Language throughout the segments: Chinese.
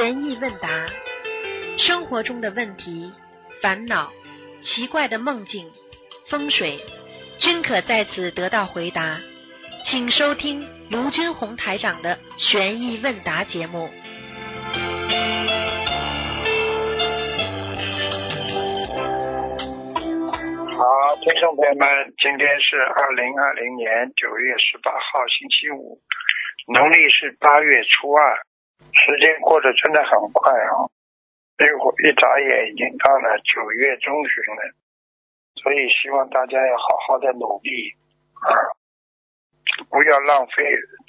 悬疑问答，生活中的问题、烦恼、奇怪的梦境、风水，均可在此得到回答。请收听卢军红台长的悬疑问答节目。好，听众朋友们，今天是二零二零年九月十八号，星期五，农历是八月初二，时间过得真的很快啊！一会一眨眼已经到了九月中旬了，所以希望大家要好好的努力啊，不要浪费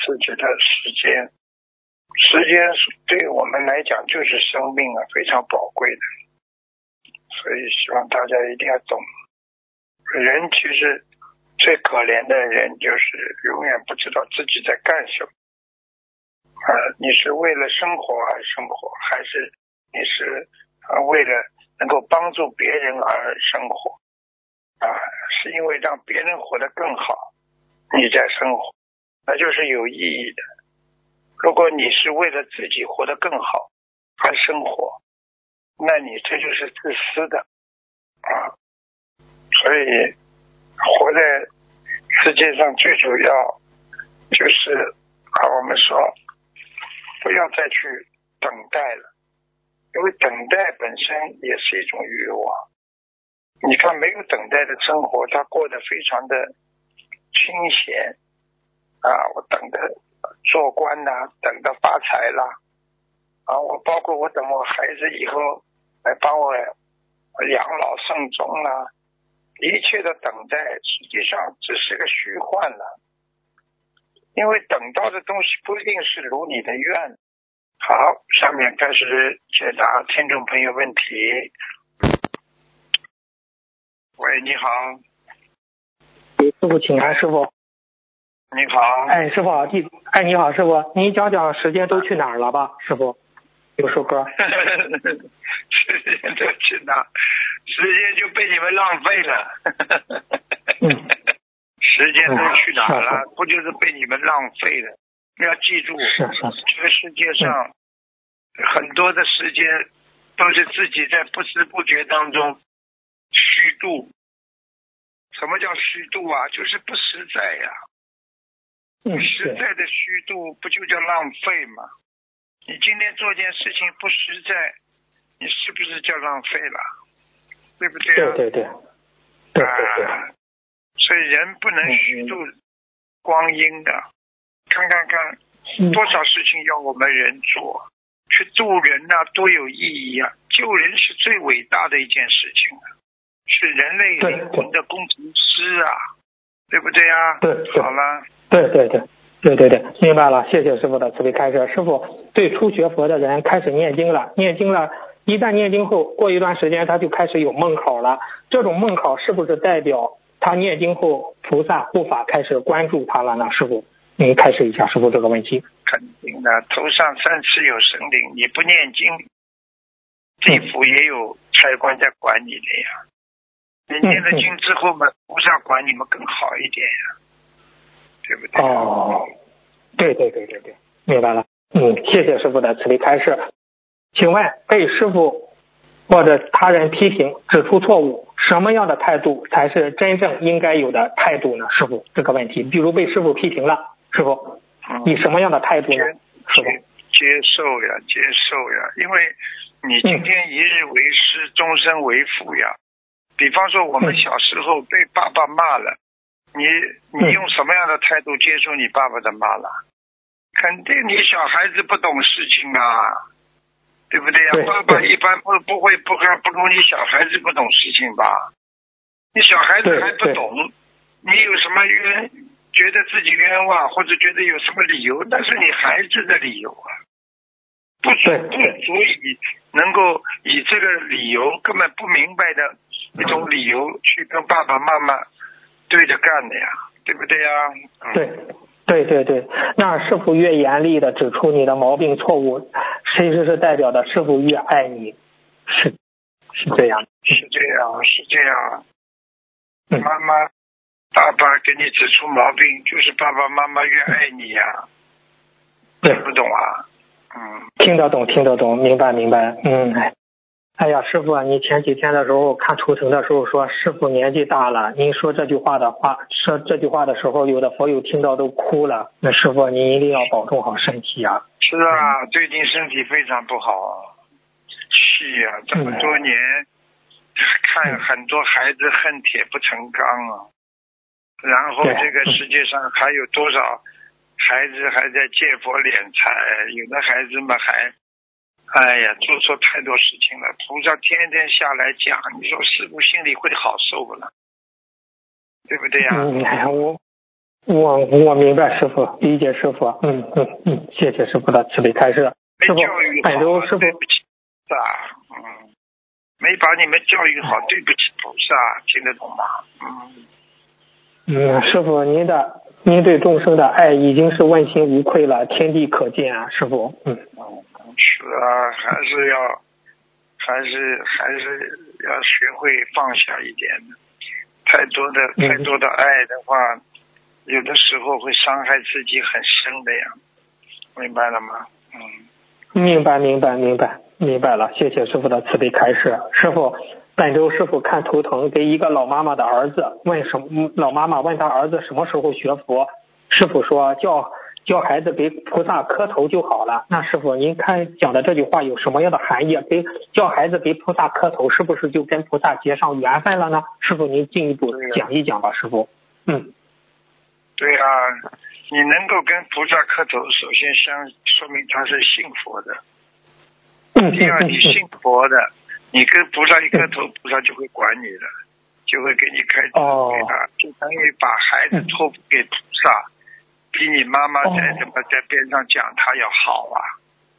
自己的时间。时间是对我们来讲就是生命啊，非常宝贵的，所以希望大家一定要懂。人其实最可怜的人，就是永远不知道自己在干什么。啊，你是为了生活而生活，还是你是啊为了能够帮助别人而生活？啊，是因为让别人活得更好，你在生活，那就是有意义的。如果你是为了自己活得更好而生活，那你这就是自私的啊。所以，活在世界上最主要就是啊，我们说不要再去等待了，因为等待本身也是一种欲望。你看，没有等待的生活，他过得非常的清闲啊！我等着做官呐，等着发财啦啊！我包括我等我孩子以后来帮我养老送终啦。一切的等待实际上只是个虚幻了，因为等到的东西不一定是如你的愿。好，下面开始解答听众朋友问题。喂，你好。师傅，请安，师傅。你好。哎，师傅，弟，哎，你好，师傅，您讲讲时间都去哪儿了吧，师傅？有首歌。时间都去哪？时间就被你们浪费了。时间都去哪了？不就是被你们浪费了？要记住，这个世界上很多的时间都是自己在不知不觉当中虚度。什么叫虚度啊？就是不实在呀。实在的虚度不就叫浪费吗？你今天做件事情不实在，你是不是叫浪费了？对不对啊？对对对，对对对。所以人不能虚度光阴的。看看看，多少事情要我们人做，去渡人呐，多有意义啊！救人是最伟大的一件事情啊，是人类灵魂的工程师啊，对不对啊？对。好了。对对对。对对对，明白了，谢谢师傅的慈悲开示。师傅对初学佛的人开始念经了，念经了，一旦念经后，过一段时间他就开始有梦考了。这种梦考是不是代表他念经后菩萨护法开始关注他了呢？师傅，您开始一下师傅这个问题。肯定的，头上三尺有神灵，你不念经，地府也有差官在管你的呀。你念了经之后嘛，菩萨管你们更好一点呀。对不对？哦，对对对对对，明白了。嗯，谢谢师傅的慈悲开示。请问被师傅或者他人批评指出错误，什么样的态度才是真正应该有的态度呢？师傅，这个问题，比如被师傅批评了，师傅以什么样的态度呢？师傅接受呀，接受呀，因为你今天一日为师，终身为父呀。比方说，我们小时候被爸爸骂了。你你用什么样的态度接受你爸爸的骂了？肯定你小孩子不懂事情啊，对不对呀？爸爸一般不不会不干不如你小孩子不懂事情吧？你小孩子还不懂，你有什么冤？觉得自己冤枉，或者觉得有什么理由？那是你孩子的理由啊，不足不足以能够以这个理由根本不明白的一种理由去跟爸爸妈妈。对着干的呀，对不对呀？对，对对对。那师傅越严厉的指出你的毛病错误，其实是代表的师傅越爱你，是是这样，是这样，是这样。妈妈、爸爸给你指出毛病，就是爸爸妈妈越爱你呀。听，不懂啊？嗯，听得懂，听得懂，明白，明白。嗯，哎，哎呀，师傅，你前几天的时候看图腾的时候说师傅年纪大了，您说这句话的话，说这句话的时候，有的佛友听到都哭了。那师傅，您一定要保重好身体啊。是啊，最近身体非常不好啊，气啊，这么多年，看很多孩子恨铁不成钢啊，然后这个世界上还有多少孩子还在借佛敛财，有的孩子们还，哎呀，做错太多事情了。菩萨天天下来讲，你说师傅心里会好受不了？对不对呀、我我我明白师傅，理解师傅。嗯嗯嗯，谢谢师傅的慈悲开示。没师傅教育，好，师傅对不起菩萨，嗯，没把你们教育好，对不起菩萨，听得懂吗？嗯，嗯，师傅，您的您对众生的爱已经是问心无愧了，天地可见啊，师傅。嗯是啊，还是要，还是还是要学会放下一点的，太多的嗯太多的爱的话，有的时候会伤害自己很深的呀，明白了吗？嗯，明白，明白，明白，明白了。谢谢师傅的慈悲开示。师傅，本周师傅看图腾给一个老妈妈的儿子问什么？嗯老妈妈问他儿子什么时候学佛？师傅说叫叫孩子给菩萨磕头就好了。那师傅，您看讲的这句话有什么样的含义？给叫孩子给菩萨磕头，是不是就跟菩萨结上缘分了呢？师傅，您进一步讲一讲吧，师傅。嗯对啊，你能够跟菩萨磕头，首先相说明他是信佛的。嗯第二，嗯你信佛的，你跟菩萨一磕头，菩萨就会管你的，就会给你开指哦给他，就等于把孩子托付给菩萨，比你妈妈在什么在边上讲他要好啊，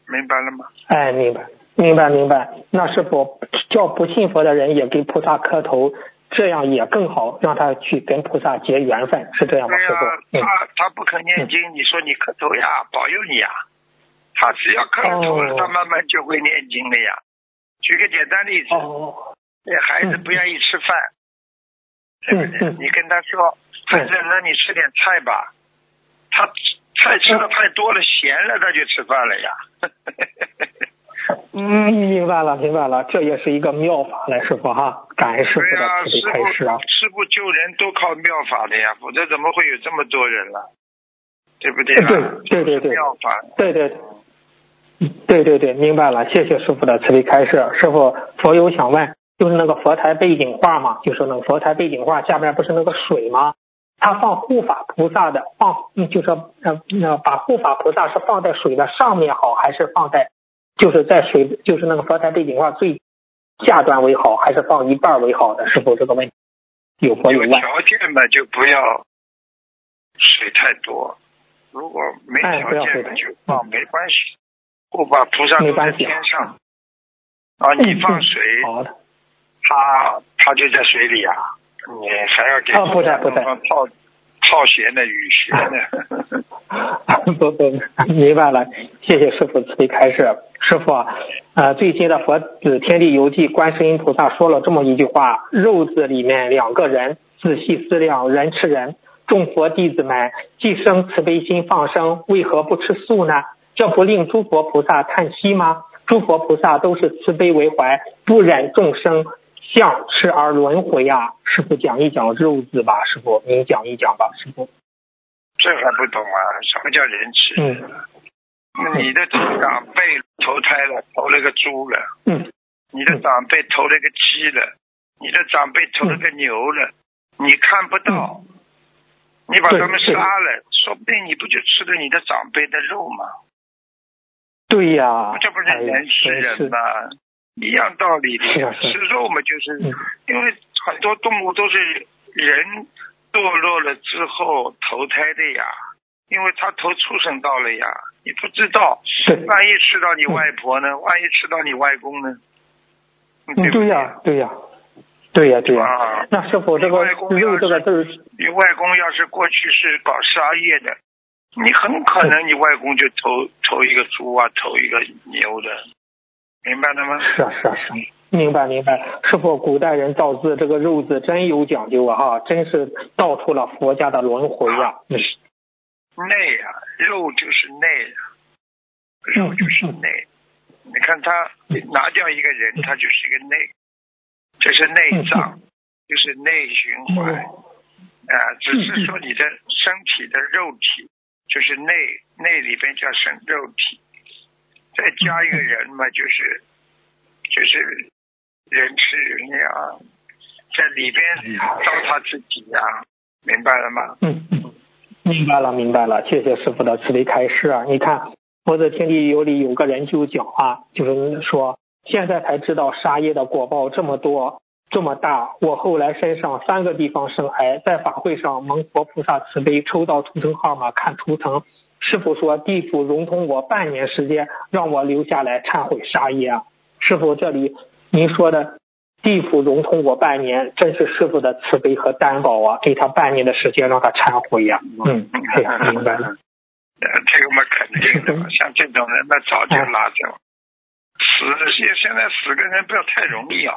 明白了吗？哎，明白，明白，明白。那师傅叫不信佛的人也给菩萨磕头，这样也更好，让他去跟菩萨结缘分，是这样吗，师傅？嗯他他不肯念经，你说你磕头呀，保佑你呀，他只要磕了头他慢慢就会念经了呀。举个简单例子，哦，那孩子不愿意吃饭，对不对？嗯嗯你跟他说，孩子，那你吃点菜吧。他菜吃的太多了，咸了，他就吃饭了呀。嗯，明白了，明白了，这也是一个妙法来，师傅哈，感恩师傅师悲开示啊傅。师傅救人都靠妙法的呀，否则怎么会有这么多人了？对不对啊？对对对对妙法。对对对。对对对，明白了，谢谢师傅的慈悲开示。师傅，佛友想问，就是那个佛台背景画嘛，就是那个佛台背景画下面不是那个水吗？他放护法菩萨的放，嗯就是呃呃，把护法菩萨是放在水的上面好，还是放在就是在水就是那个佛台背景画最下端为好，还是放一半为好的？师傅这个问题有佛友问。有条件嘛，就不要水太多；如果没哎不要条件嘛，水太就放没关系。护法菩萨都在没关系天上啊，你放水，好的，他他就在水里啊，你还要给哦不在不在弄上套套鞋呢，雨鞋呢。不不，明白了，谢谢师傅慈悲开示。师傅啊，呃，最新的《佛子天地游记》，观世音菩萨说了这么一句话：肉子里面两个人，仔细思量，人吃人。众佛弟子们，既生慈悲心放生，为何不吃素呢？这不令诸佛菩萨叹息吗？诸佛菩萨都是慈悲为怀，不忍众生相吃而轮回啊！师傅讲一讲肉字吧，师傅您讲一讲吧，师傅。这还不懂啊？什么叫人吃？嗯你的长辈投胎了，投了个猪了；嗯你的长辈投了个鸡了；你的长辈投了个牛了，你看不到，你把他们杀了，说不定你不就吃了你的长辈的肉吗？对呀，这不是人吃人吗？一样道理的。吃肉嘛，就是嗯。因为很多动物都是人堕落了之后投胎的呀，因为他投畜生道了呀，你不知道，万一吃到你外婆呢？万一吃到你外公呢？嗯，对呀，对呀，对呀，对呀。啊，那是否这个外公要肉是这个字儿，你外公要是过去是搞商业的，你很可能你外公就投投一个猪啊，投一个牛的，明白了吗？是啊是啊是啊，明白明白。师傅，古代人造字这个肉字真有讲究啊哈，真是道出了佛家的轮回啊、嗯。内啊、肉就是内啊、肉就是内。你看他拿掉一个人，他就是一个内，这是内脏，就是内循环啊。只是说你的身体的肉体，就是内内里边叫神肉体，再加一个人嘛，就是就是人吃人呀，在里边糟蹋自己呀，明白了吗？嗯嗯，明白了明白了，谢谢师傅的慈悲开示啊！你看。我在天地有里有个人就讲啊，就是说现在才知道杀业的果报这么多这么大。我后来身上三个地方生癌，在法会上蒙佛菩萨慈悲抽到图腾号码看图腾，师傅说地府融通我半年时间，让我留下来忏悔杀业啊。师傅这里您说的地府融通我半年，真是师傅的慈悲和担保啊，给他半年的时间让他忏悔呀。嗯，哎呀，明白了。这个嘛肯定的，像这种人那早就拉走。死现现在死个人不要太容易啊，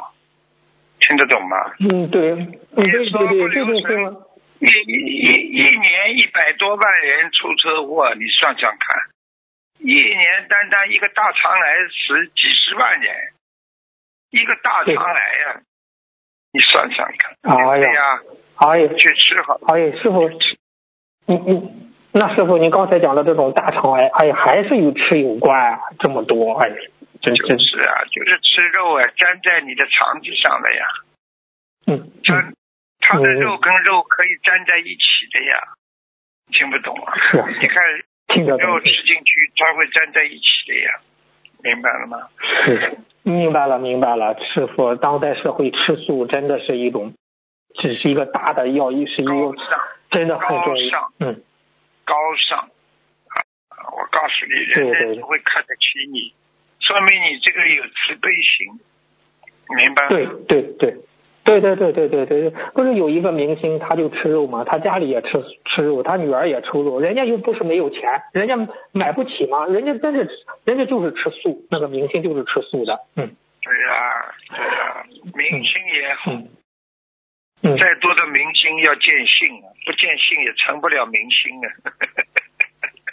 听得懂吗？嗯，对，你说对，这种是。一一一年一百多万人出车祸，你算算看，一年单单一个大肠癌十几十万人，一个大肠癌呀，你算算看。哎呀，哎呀，去吃好。哎呀，师傅，你你。那师傅，您刚才讲的这种大肠癌，哎呀，还是与吃有关啊，这么多，哎，真真是啊，就是吃肉啊，粘在你的肠子上的呀。嗯，它它的肉跟肉可以粘在一起的呀，听不懂啊？是，你看，听得懂。肉吃进去，它会粘在一起的呀，明白了吗？是，明白了，明白了。师傅，当代社会吃素真的是一种，只是一个大的要义，是一个真的很重要。嗯。高尚啊！我告诉你，人人都会看得起你，说明你这个有慈悲心，明白？对对对，对对对对对对对。不是有一个明星他就吃肉吗？他家里也吃吃肉，他女儿也吃肉，人家又不是没有钱，人家买不起吗？人家真是，人家就是吃素。那个明星就是吃素的。嗯，对呀，对呀，明星也好，嗯，再多的明星要见性啊，不见性也成不了明星啊。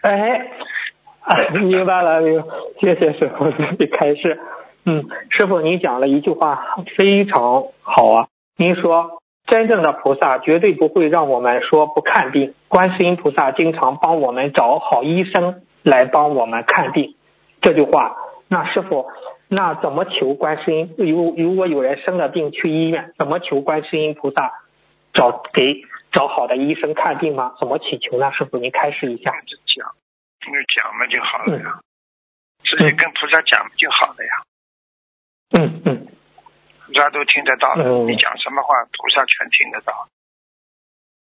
哎。啊 明白了，明 白谢谢师傅的开示。嗯，师傅您讲了一句话非常好啊。您说真正的菩萨绝对不会让我们说不看病，观世音菩萨经常帮我们找好医生来帮我们看病。这句话，那师傅。那怎么求观世音？如如果有人生了病去医院，怎么求观世音菩萨找给找好的医生看病吗？怎么祈求呢？师傅，您开示一下。讲，你讲嘛就好了呀，直接跟菩萨讲就好了呀。嗯嗯，菩萨都听得到的，你讲什么话，菩萨全听得到。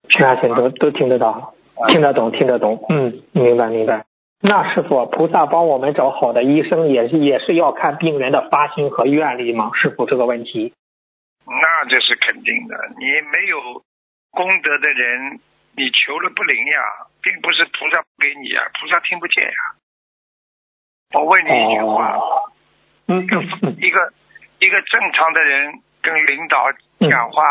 全都都听得到，听得懂，听得懂。嗯，明白明白。那师傅，菩萨帮我们找好的医生，也是也是要看病人的发心和愿力吗？师傅，这个问题。那这是肯定的。你没有功德的人，你求了不灵呀，并不是菩萨不给你啊，菩萨听不见呀。我问你一句话，嗯，一个一个正常的人跟领导讲话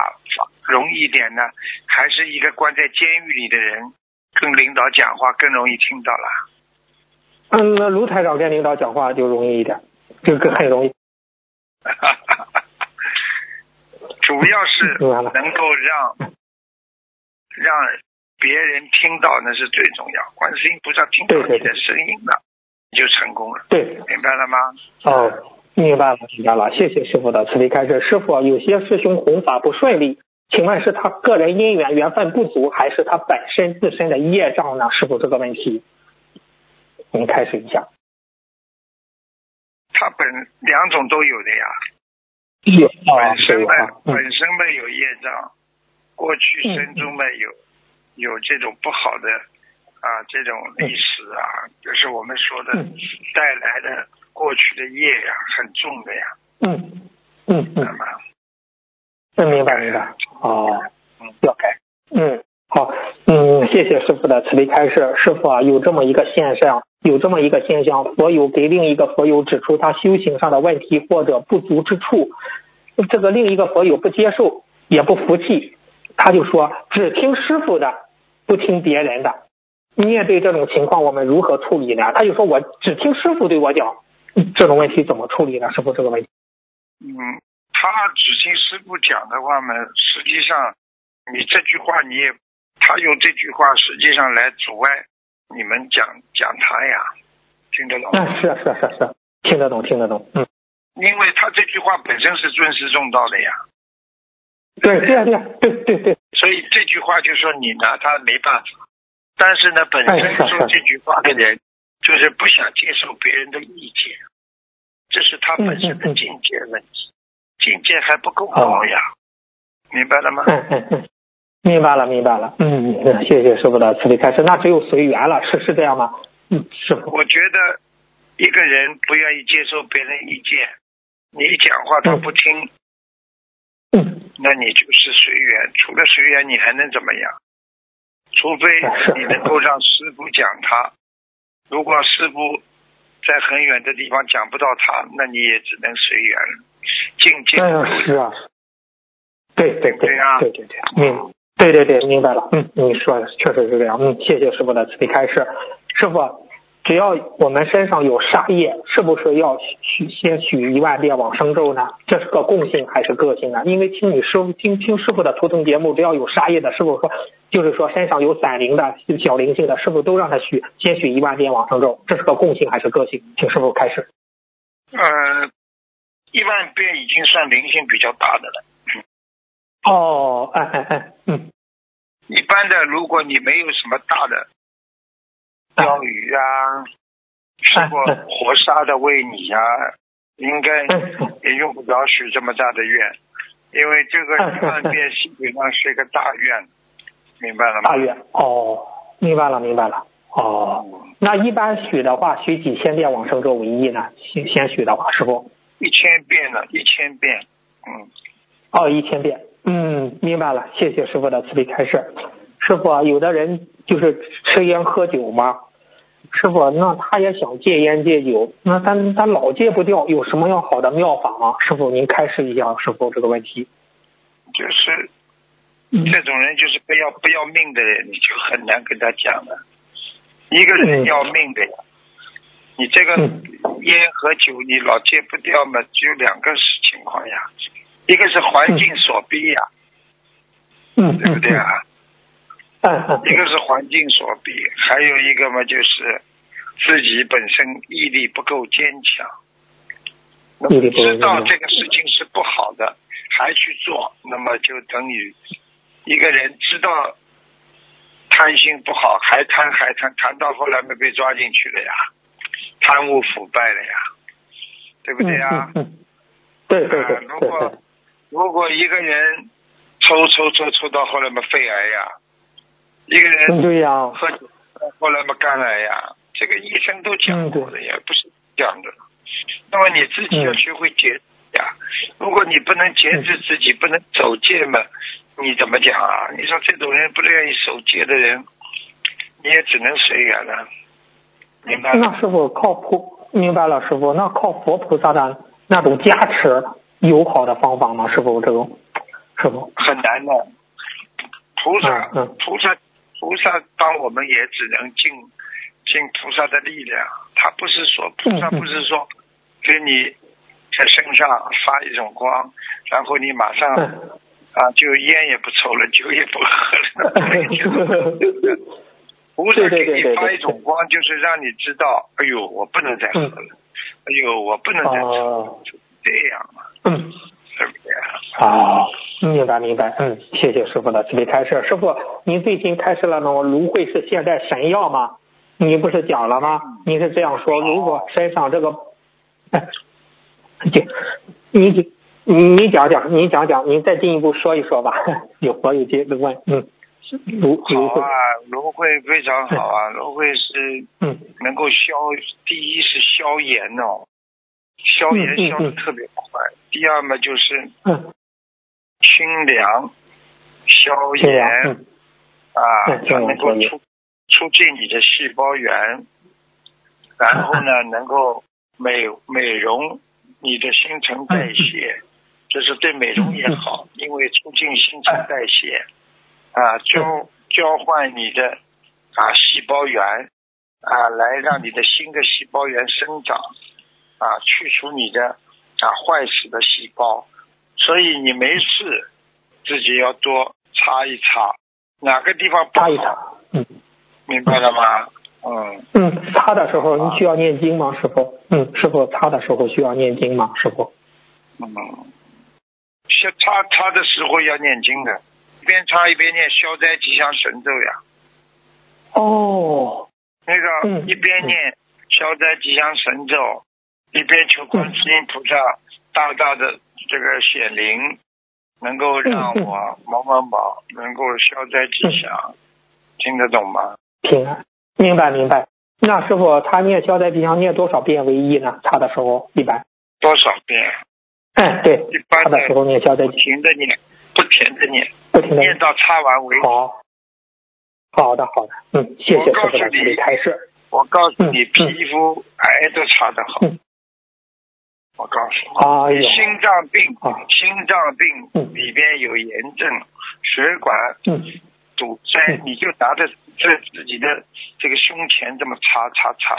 容易一点呢，还是一个关在监狱里的人跟领导讲话更容易听到了？嗯，那卢台长跟领导讲话就容易一点，就更很容易。主要是能够让让别人听到，那是最重要。观世音菩萨听到你的声音了，就成功了。对，明白了吗？哦，明白了，明白了。谢谢师傅的慈悲开示。师傅，有些师兄弘法不顺利，请问是他个人因缘缘分不足，还是他本身自身的业障呢？师傅，这个问题。您开始一下。他本两种都有的呀，有本身嘛，本身嘛有业障，过去生中嘛有有这种不好的啊这种历史啊，就是我们说的带来的过去的业呀，很重的呀。嗯嗯嗯。那？嗯，明白明白。哦，要改。嗯，好，嗯，谢谢师傅的慈悲开示。师傅啊，有这么一个现象。有这么一个现象，佛友给另一个佛友指出他修行上的问题或者不足之处，这个另一个佛友不接受，也不服气，他就说只听师傅的，不听别人的。面对这种情况，我们如何处理呢？他就说我只听师傅对我讲，这种问题怎么处理呢？师傅这个问题。嗯，他只听师傅讲的话呢，实际上你这句话你也，他用这句话实际上来阻碍你们讲讲他呀，听得懂？嗯，是啊是啊是啊是啊，听得懂听得懂，嗯。因为他这句话本身是尊师重道的呀。对对啊对啊对对对。所以这句话就说你拿他没办法，但是呢，本身说这句话的人就是不想接受别人的意见，这是他本身的境界问题，境界还不够高呀，明白了吗？嗯嗯嗯，明白了明白了，嗯嗯，谢谢师傅的慈悲开示，那只有随缘了，是是这样吗？嗯，师傅。我觉得一个人不愿意接受别人意见，你讲话他不听。嗯，那你就是随缘，除了随缘，你还能怎么样？除非你能够让师傅讲他。如果师傅在很远的地方讲不到他，那你也只能随缘了。境界是啊，对对对啊，对对对，嗯，对对对，明白了。嗯，你说的确实是这样。嗯，谢谢师傅的慈悲开示，师傅。只要我们身上有杀业，是不是要许先许一万遍往生咒呢？这是个共性还是个性呢？因为听你师傅听听师傅的图腾节目，只要有杀业的，师傅说就是说身上有散灵的小灵性的，师傅都让他许先许一万遍往生咒？这是个共性还是个性？请师傅开始。呃，一万遍已经算灵性比较大的了。哦，哎哎哎，嗯。一般的，如果你没有什么大的。钓鱼啊，吃过活杀的喂你呀，应该也用不着许这么大的愿，因为这个一万遍基本上是一个大愿，明白了吗？大愿哦，明白了明白了哦。那一般许的话，许几千遍往生咒为宜呢？先先许的话，师傅一千遍呢，一千遍，嗯，哦，一千遍，嗯，明白了，谢谢师傅的慈悲开示。师傅，有的人就是吃烟喝酒嘛。师傅，那他也想戒烟戒酒，那他他老戒不掉，有什么样好的妙法吗？师傅，您开示一下，师傅这个问题。就是这种人，就是不要不要命的人，你就很难跟他讲了。一个人要命的呀，你这个烟和酒，你老戒不掉嘛，只有两个情况呀，一个是环境所逼呀，嗯，对不对啊？嗯 一个是环境所逼，还有一个嘛就是自己本身毅力不够坚强。知道这个事情是不好的，还去做，那么就等于一个人知道贪心不好，还贪还贪，贪到后来没被抓进去了呀，贪污腐败了呀，对不对呀？对对对。如果如果一个人抽抽抽抽到后来嘛肺癌呀。一个人对呀，喝酒后来嘛肝癌呀，这个医生都讲过的，也不是这样的。那么你自己要学会节呀，如果你不能节制自己，不能守戒嘛，你怎么讲啊？你说这种人不愿意守戒的人，你也只能随缘了，明白那师傅靠菩，明白了，师傅，那靠佛菩萨的那种加持，有好的方法吗？师傅，这种师傅很难的，菩萨，菩萨。菩萨帮我们也只能尽尽菩萨的力量，他不是说菩萨不是说给你在身上发一种光，然后你马上啊就烟也不抽了，酒也不喝了。菩萨给你发一种光，就是让你知道，哎呦，我不能再喝了，哎呦，我不能再抽，了这样嘛。嗯。啊，明白明白，嗯，谢谢师傅的慈悲开示。师傅，您最近开示了那芦荟是现代神药吗？你不是讲了吗？你是这样说，如果身上这个，哎，你你你讲讲，你讲讲，您再进一步说一说吧。有朋友接着问，嗯，芦芦荟啊，芦荟非常好啊，芦荟是嗯能够消，第一是消炎哦。消炎消的特别快，第二嘛就是清凉、消炎啊，它能够促促进你的细胞源，然后呢能够美美容你的新陈代谢，这是对美容也好，因为促进新陈代谢啊，交交换你的啊细胞源啊，来让你的新的细胞源生长啊，去除你的啊坏死的细胞。所以你没事自己要多擦一擦，哪个地方不擦一擦，，嗯明白了吗？嗯，嗯，擦的时候你需要念经吗，师傅？嗯，师傅擦的时候需要念经吗，师傅？嗯，是擦擦的时候要念经的，一边擦一边念消灾吉祥神咒呀。哦，那个嗯一边念消灾吉祥神咒，一边求观世音菩萨大大的这个显灵，能够让我某某某能够消灾吉祥，听得懂吗？平安，明白明白。那师傅他念消灾吉祥念多少遍为一呢？擦的时候一般。多少遍？嗯，对，一般的时候念消灾不吉祥，停的念，不停的念，不停的念到擦完为止。好。好的，好的，嗯，谢谢师傅的慈悲开示。我告诉你，皮肤癌都擦得好。嗯我告诉你，哎，心脏病，啊。心脏病嗯。里边有炎症，血管嗯。堵塞，嗯。你就拿着在自己的这个胸前这么擦擦擦，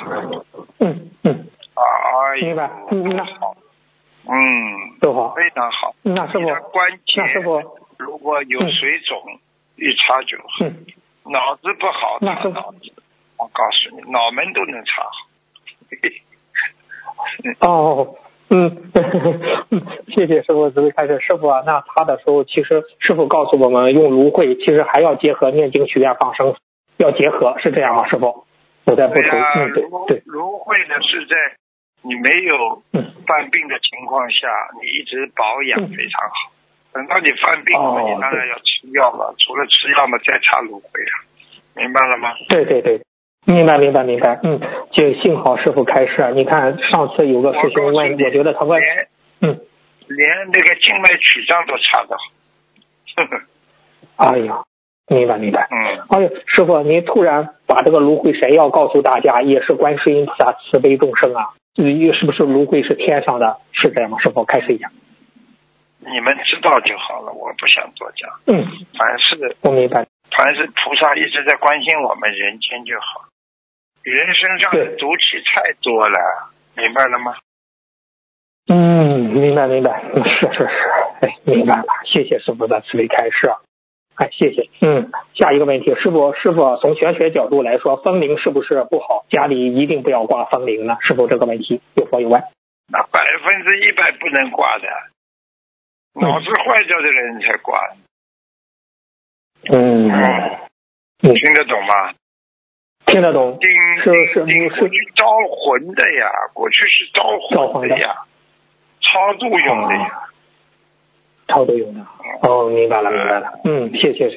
嗯嗯，啊，哎呦。明白。嗯那。好，嗯，都好。非常好。那师傅关节那师傅，如果有嗯。水肿，一擦就好。嗯，脑子不好，那师傅擦脑子，我告诉你，脑门都能擦好。哦，嗯，嗯谢谢师傅慈悲开示。师傅啊，那他的时候，其实师傅告诉我们，用芦荟，其实还要结合念经、许愿、放生，要结合，是这样吗？师傅，我在不同，对呀、嗯，对芦对，芦荟呢是在你没有嗯犯病的情况下，你一直保养嗯非常好。等到你犯病了，哦你当然要吃药了。除了吃药嘛，再擦芦荟啊，明白了吗？对对对，明白明白明白，嗯，就幸好师傅开示。你看上次有个师兄问，我觉得他问，连嗯，连那个静脉曲张都擦得好。呵呵哎呀，明白明白。嗯，哎呀，师傅，您突然把这个芦荟神药告诉大家，也是观世音菩萨慈悲众生啊。你是不是芦荟是天上的？是这样吗？师傅开示一下。你们知道就好了，我不想多讲。嗯，凡是我明白。凡是菩萨一直在关心我们人间就好。人身上的毒气太多了，明白了吗？嗯，明白明白，嗯是是是，哎，明白了，谢谢师傅的慈悲开示啊，哎，谢谢。嗯，下一个问题，师傅师傅从玄学角度来说，风铃是不是不好？家里一定不要挂风铃呢？师傅这个问题有否有问？那百分之一百不能挂的，脑子坏掉的人才挂。嗯嗯，嗯，听得懂吗？听得懂。钉是是钉是去招魂的呀，过去是招魂的呀，超度用的呀。超度用的。哦，明白了，明白了。嗯，谢谢，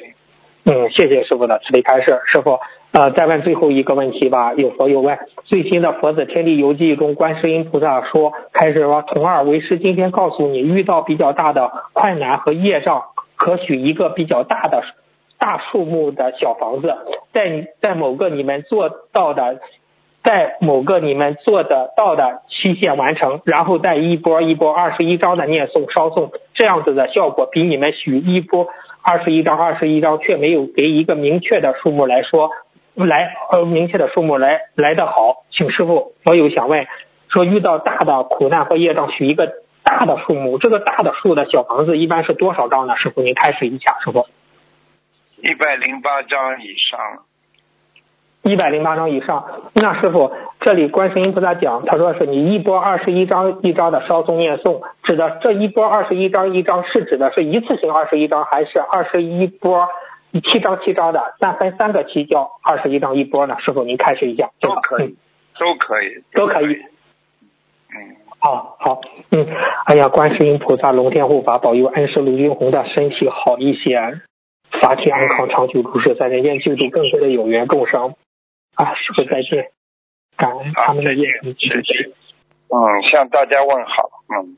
嗯，谢谢师傅的慈悲开示。师傅，呃，再问最后一个问题吧，有佛友问。最新的《佛子天地游记》中，观世音菩萨说，开始说，童儿为师今天告诉你，遇到比较大的困难和业障，可许一个比较大的大数目的小房子，在在某个你们做到的。在某个你们做得到的期限完成，然后再一波一波二十一章的念诵烧诵，这样子的效果比你们许一波二十一章二十一章却没有给一个明确的数目来说来呃明确的数目来来的好。请师傅，我有想问，说遇到大的苦难和业障，许一个大的数目，这个大的数的小房子一般是多少张呢？师傅，您开始一下，师傅。一百零八章以上，一百零八章以上，那师傅，这里观世音菩萨讲，他说是你一波二十一章一章的烧诵念诵，指的这一波二十一章一章是指的是一次性二十一章，还是二十一波七章七章的？但分三个期叫二十一章一波呢？师傅您开始一下，都可以嗯，都可以，都可以。嗯，好好，嗯，哎呀，观世音菩萨龙天护法保佑恩师卢军红的身体好一些，法体安康，长久住世，在人间救度更多的有缘众生。啊，师傅再见，感恩他们的业力支持。嗯，向大家问好，嗯。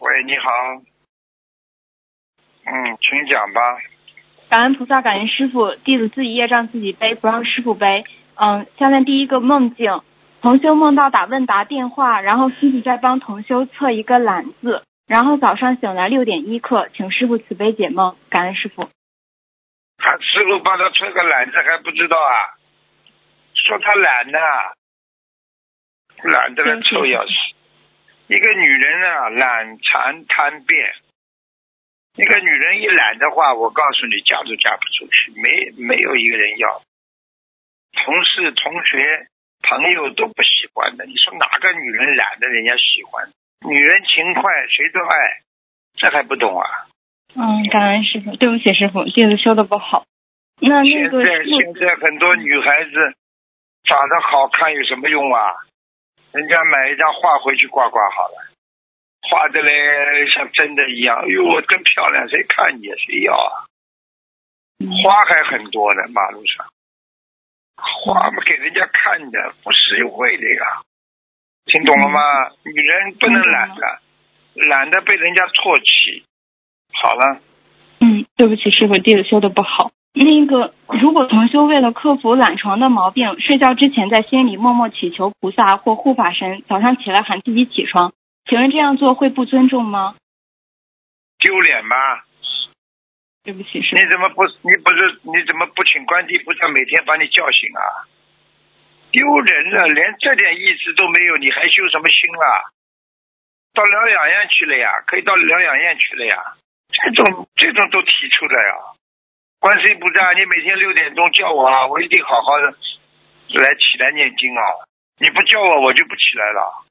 喂，你好。嗯，请讲吧。感恩菩萨，感恩师傅，弟子自己业障自己背，不让师傅背。嗯，下面第一个梦境，同修梦到打问答电话，然后师傅在帮同修测一个懒字，然后早上醒来六点一刻，请师傅慈悲解梦，感恩师傅。他师傅帮他吹个懒子还不知道啊？说他懒呐、懒得个臭要死。一个女人啊，懒馋贪便。一个女人一懒的话，我告诉你，嫁都嫁不出去，没没有一个人要。同事、同学、朋友都不喜欢的。你说哪个女人懒的人家喜欢？女人勤快，谁都爱，这还不懂啊？嗯，感恩师傅，对不起师傅，弟子修的不好。那那个现在现在很多女孩子长得好看有什么用啊？人家买一张画回去挂挂好了，画的嘞像真的一样。哎呦，真漂亮，谁看你谁要啊？嗯花还很多呢，马路上，花嘛给人家看的，不实惠的呀。听懂了吗？女人不能懒的，懒得被人家唾弃。好了，嗯，对不起师傅，弟子修的不好。那个，如果同修为了克服懒床的毛病，睡觉之前在心里默默祈求菩萨或护法神，早上起来喊自己起床，请问这样做会不尊重吗？丢脸吧？对不起师傅。你怎么不？你不是你怎么不请观地菩萨每天把你叫醒啊？丢人了，连这点意思都没有，你还修什么心啊？到疗养院去了呀，可以到疗养院去了呀。这种这种都提出来啊。观世音菩萨，你每天六点钟叫我啊，我一定好好的来起来念经啊。你不叫我，我就不起来了。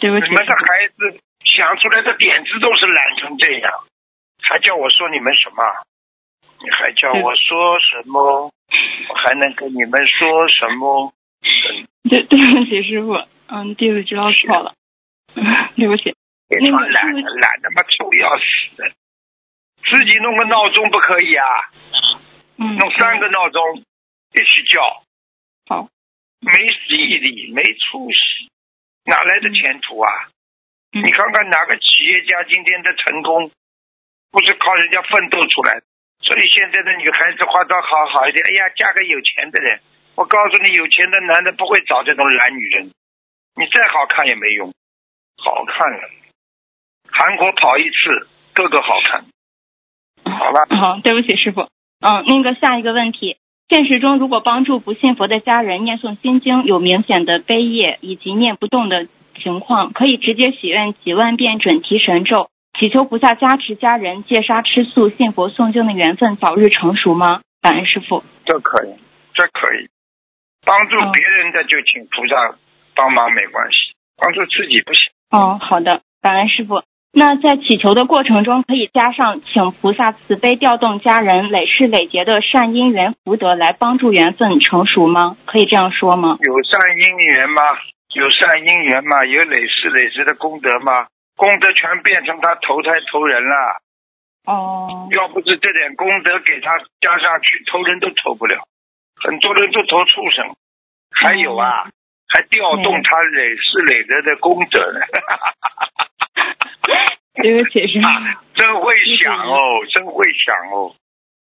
对不起你们的孩子想出来的点子都是懒成这样，还叫我说你们什么？你还叫我说什么？我还能跟你们说什么？对对不起师傅，嗯，弟子知道错了，嗯 对不起。非常懒，懒他妈臭要死的。自己弄个闹钟不可以啊？嗯，弄三个闹钟一起叫，好，没毅力，没出息，哪来的前途啊？嗯你看看哪个企业家今天的成功，不是靠人家奋斗出来的？所以现在的女孩子化妆好好一点，哎呀，嫁个有钱的人。我告诉你，有钱的男的不会找这种懒女人，你再好看也没用，好看了。韩国跑一次，个个好看。好了，好，对不起师傅。嗯，那个下一个问题，现实中如果帮助不信佛的家人念诵心经有明显的悲业以及念不动的情况，可以直接许愿几万遍准提神咒，祈求菩萨加持家人戒杀吃素、信佛诵经的缘分早日成熟吗？感恩师傅。这可以，这可以。帮助别人的就请菩萨帮忙没关系，帮助自己不行。哦，好的，感恩师傅。那在祈求的过程中，可以加上请菩萨慈悲调动家人累世累劫的善因缘福德来帮助缘分成熟吗？可以这样说吗？有善因缘吗？有善因缘吗？有累世累世的功德吗？功德全变成他投胎投人了。哦，要不是这点功德给他加上去，投人都投不了。很多人都投畜生，还有啊，还调动他累世累德的功德呢。对不起，师傅。真会想哦，真会想哦，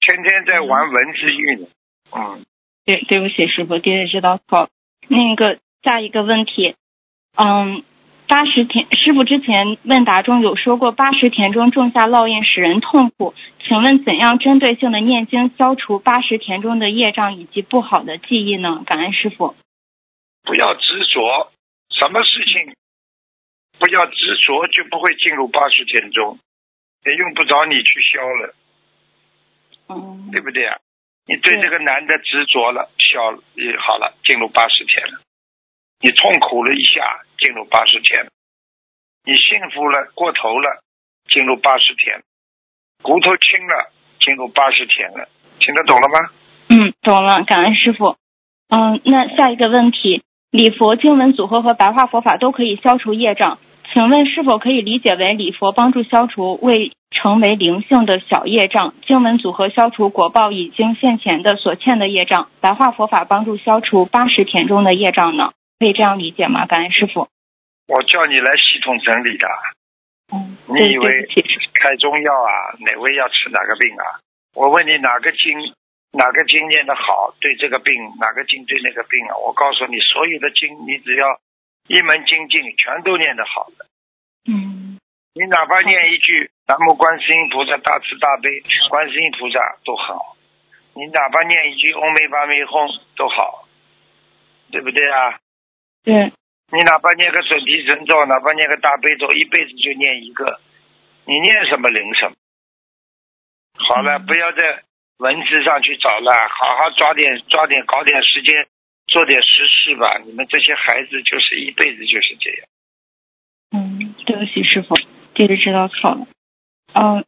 天天在玩文字狱呢。嗯，对，对不起，师傅，弟子知道错了。那个下一个问题，嗯，八十田师傅之前问答中有说过，八十田中种下烙印使人痛苦，请问怎样针对性的念经消除八十田中的业障以及不好的记忆呢？感恩师傅。不要执着，什么事情不要执着，就不会进入八十田中，也用不着你去消了，嗯，对不对啊？你对这个男的执着了，消了也好了，进入八十天了。你痛苦了一下，进入八十天。你幸福了，过头了，进入八十天。骨头轻了，进入八十天了。听得懂了吗？嗯，懂了，感恩师傅。嗯，那下一个问题，礼佛经文组合和白话佛法都可以消除业障，请问是否可以理解为礼佛帮助消除未成为灵性的小业障，经文组合消除果报已经现前的所欠的业障，白话佛法帮助消除八十田中的业障呢？可以这样理解吗？感恩师傅。我叫你来系统整理的。嗯，你以为开中药啊？哪位要吃哪个病啊？我问你哪个经哪个经念得好，对这个病哪个经对那个病啊？我告诉你，所有的经你只要一门精进，全都念得好的。嗯你哪怕念一句南无观世音菩萨大慈大悲，观世音菩萨都很好。你哪怕念一句“嗡梅巴梅吽”都好，对不对啊？对，你哪怕念个准提神咒，哪怕念个大悲咒，一辈子就念一个，你念什么灵什么。好了，嗯不要在文字上去找了，好好抓点抓点搞点时间，做点实事吧。你们这些孩子就是一辈子就是这样。嗯，对不起，师傅，弟子知道错了。嗯，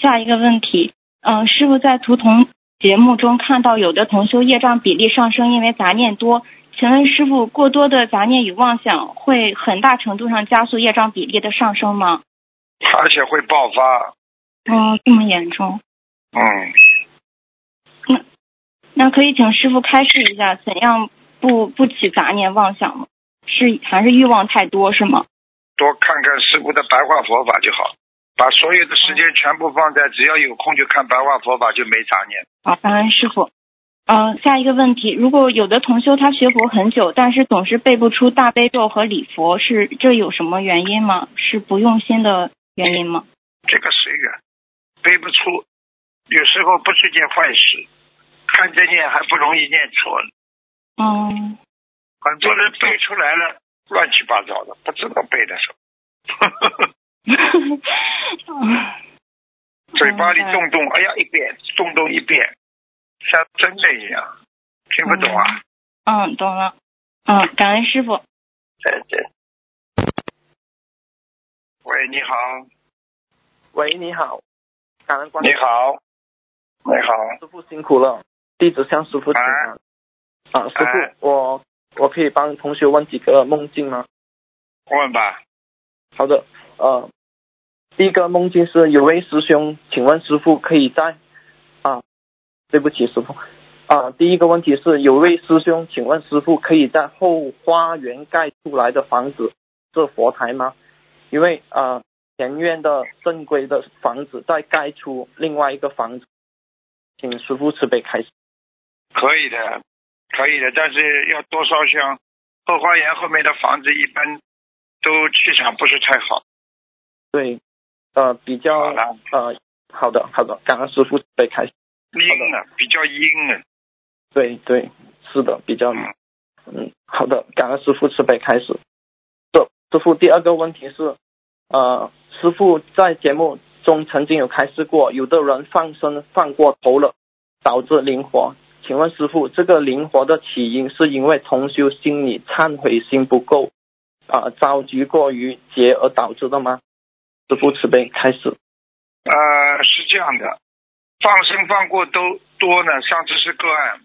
下一个问题，嗯，师傅在图腾节目中看到有的同修业障比例上升，因为杂念多。请问师傅，过多的杂念与妄想会很大程度上加速业障比例的上升吗？而且会爆发。嗯，这么严重？嗯，那可以请师傅开示一下，怎样不不起杂念妄想吗？是还是欲望太多是吗？多看看师傅的白话佛法就好，把所有的时间全部放在只要有空就看白话佛法，就没杂念。好，感恩师傅。嗯、下一个问题，如果有的同修他学佛很久，但是总是背不出大悲咒和礼佛，是这有什么原因吗？是不用心的原因吗？这个随缘，背不出，有时候不是件坏事。看着念还不容易念错了，嗯，很多人背出来了，乱七八糟的，不知道背的什么。嘴巴里动动，哎呀，一遍动动一遍，像真的一样，听不懂啊？嗯，懂了。嗯，感恩师傅。再见。喂，你好，喂，你好，感恩观世你好，你好，师傅辛苦了，弟子向师傅请安。啊，师哎傅，我我可以帮同学问几个梦境吗？问吧。好的，呃，第一个梦境是有位师兄，请问师傅可以在啊，对不起师傅啊，第一个问题是有位师兄，请问师傅可以在后花园盖出来的房子设佛台吗？因为啊，前院的正规的房子再盖出另外一个房子，请师傅慈悲开始。可以的，可以的，但是要多烧香。后花园后面的房子一般都气场不是太好。对，呃，比较好呃，好的好的，感恩师傅慈悲开始。阴啊，比较阴啊。对对，是的，比较嗯嗯，好的，感恩师傅慈悲开始。这师傅，第二个问题是，呃，师傅在节目中曾经有开示过，有的人放生放过头了，导致灵活。请问师傅，这个灵活的起因是因为同修心理忏悔心不够，啊、着急过于急而导致的吗？师傅慈悲开始。呃，是这样的，放生放过都多呢。上次是个案，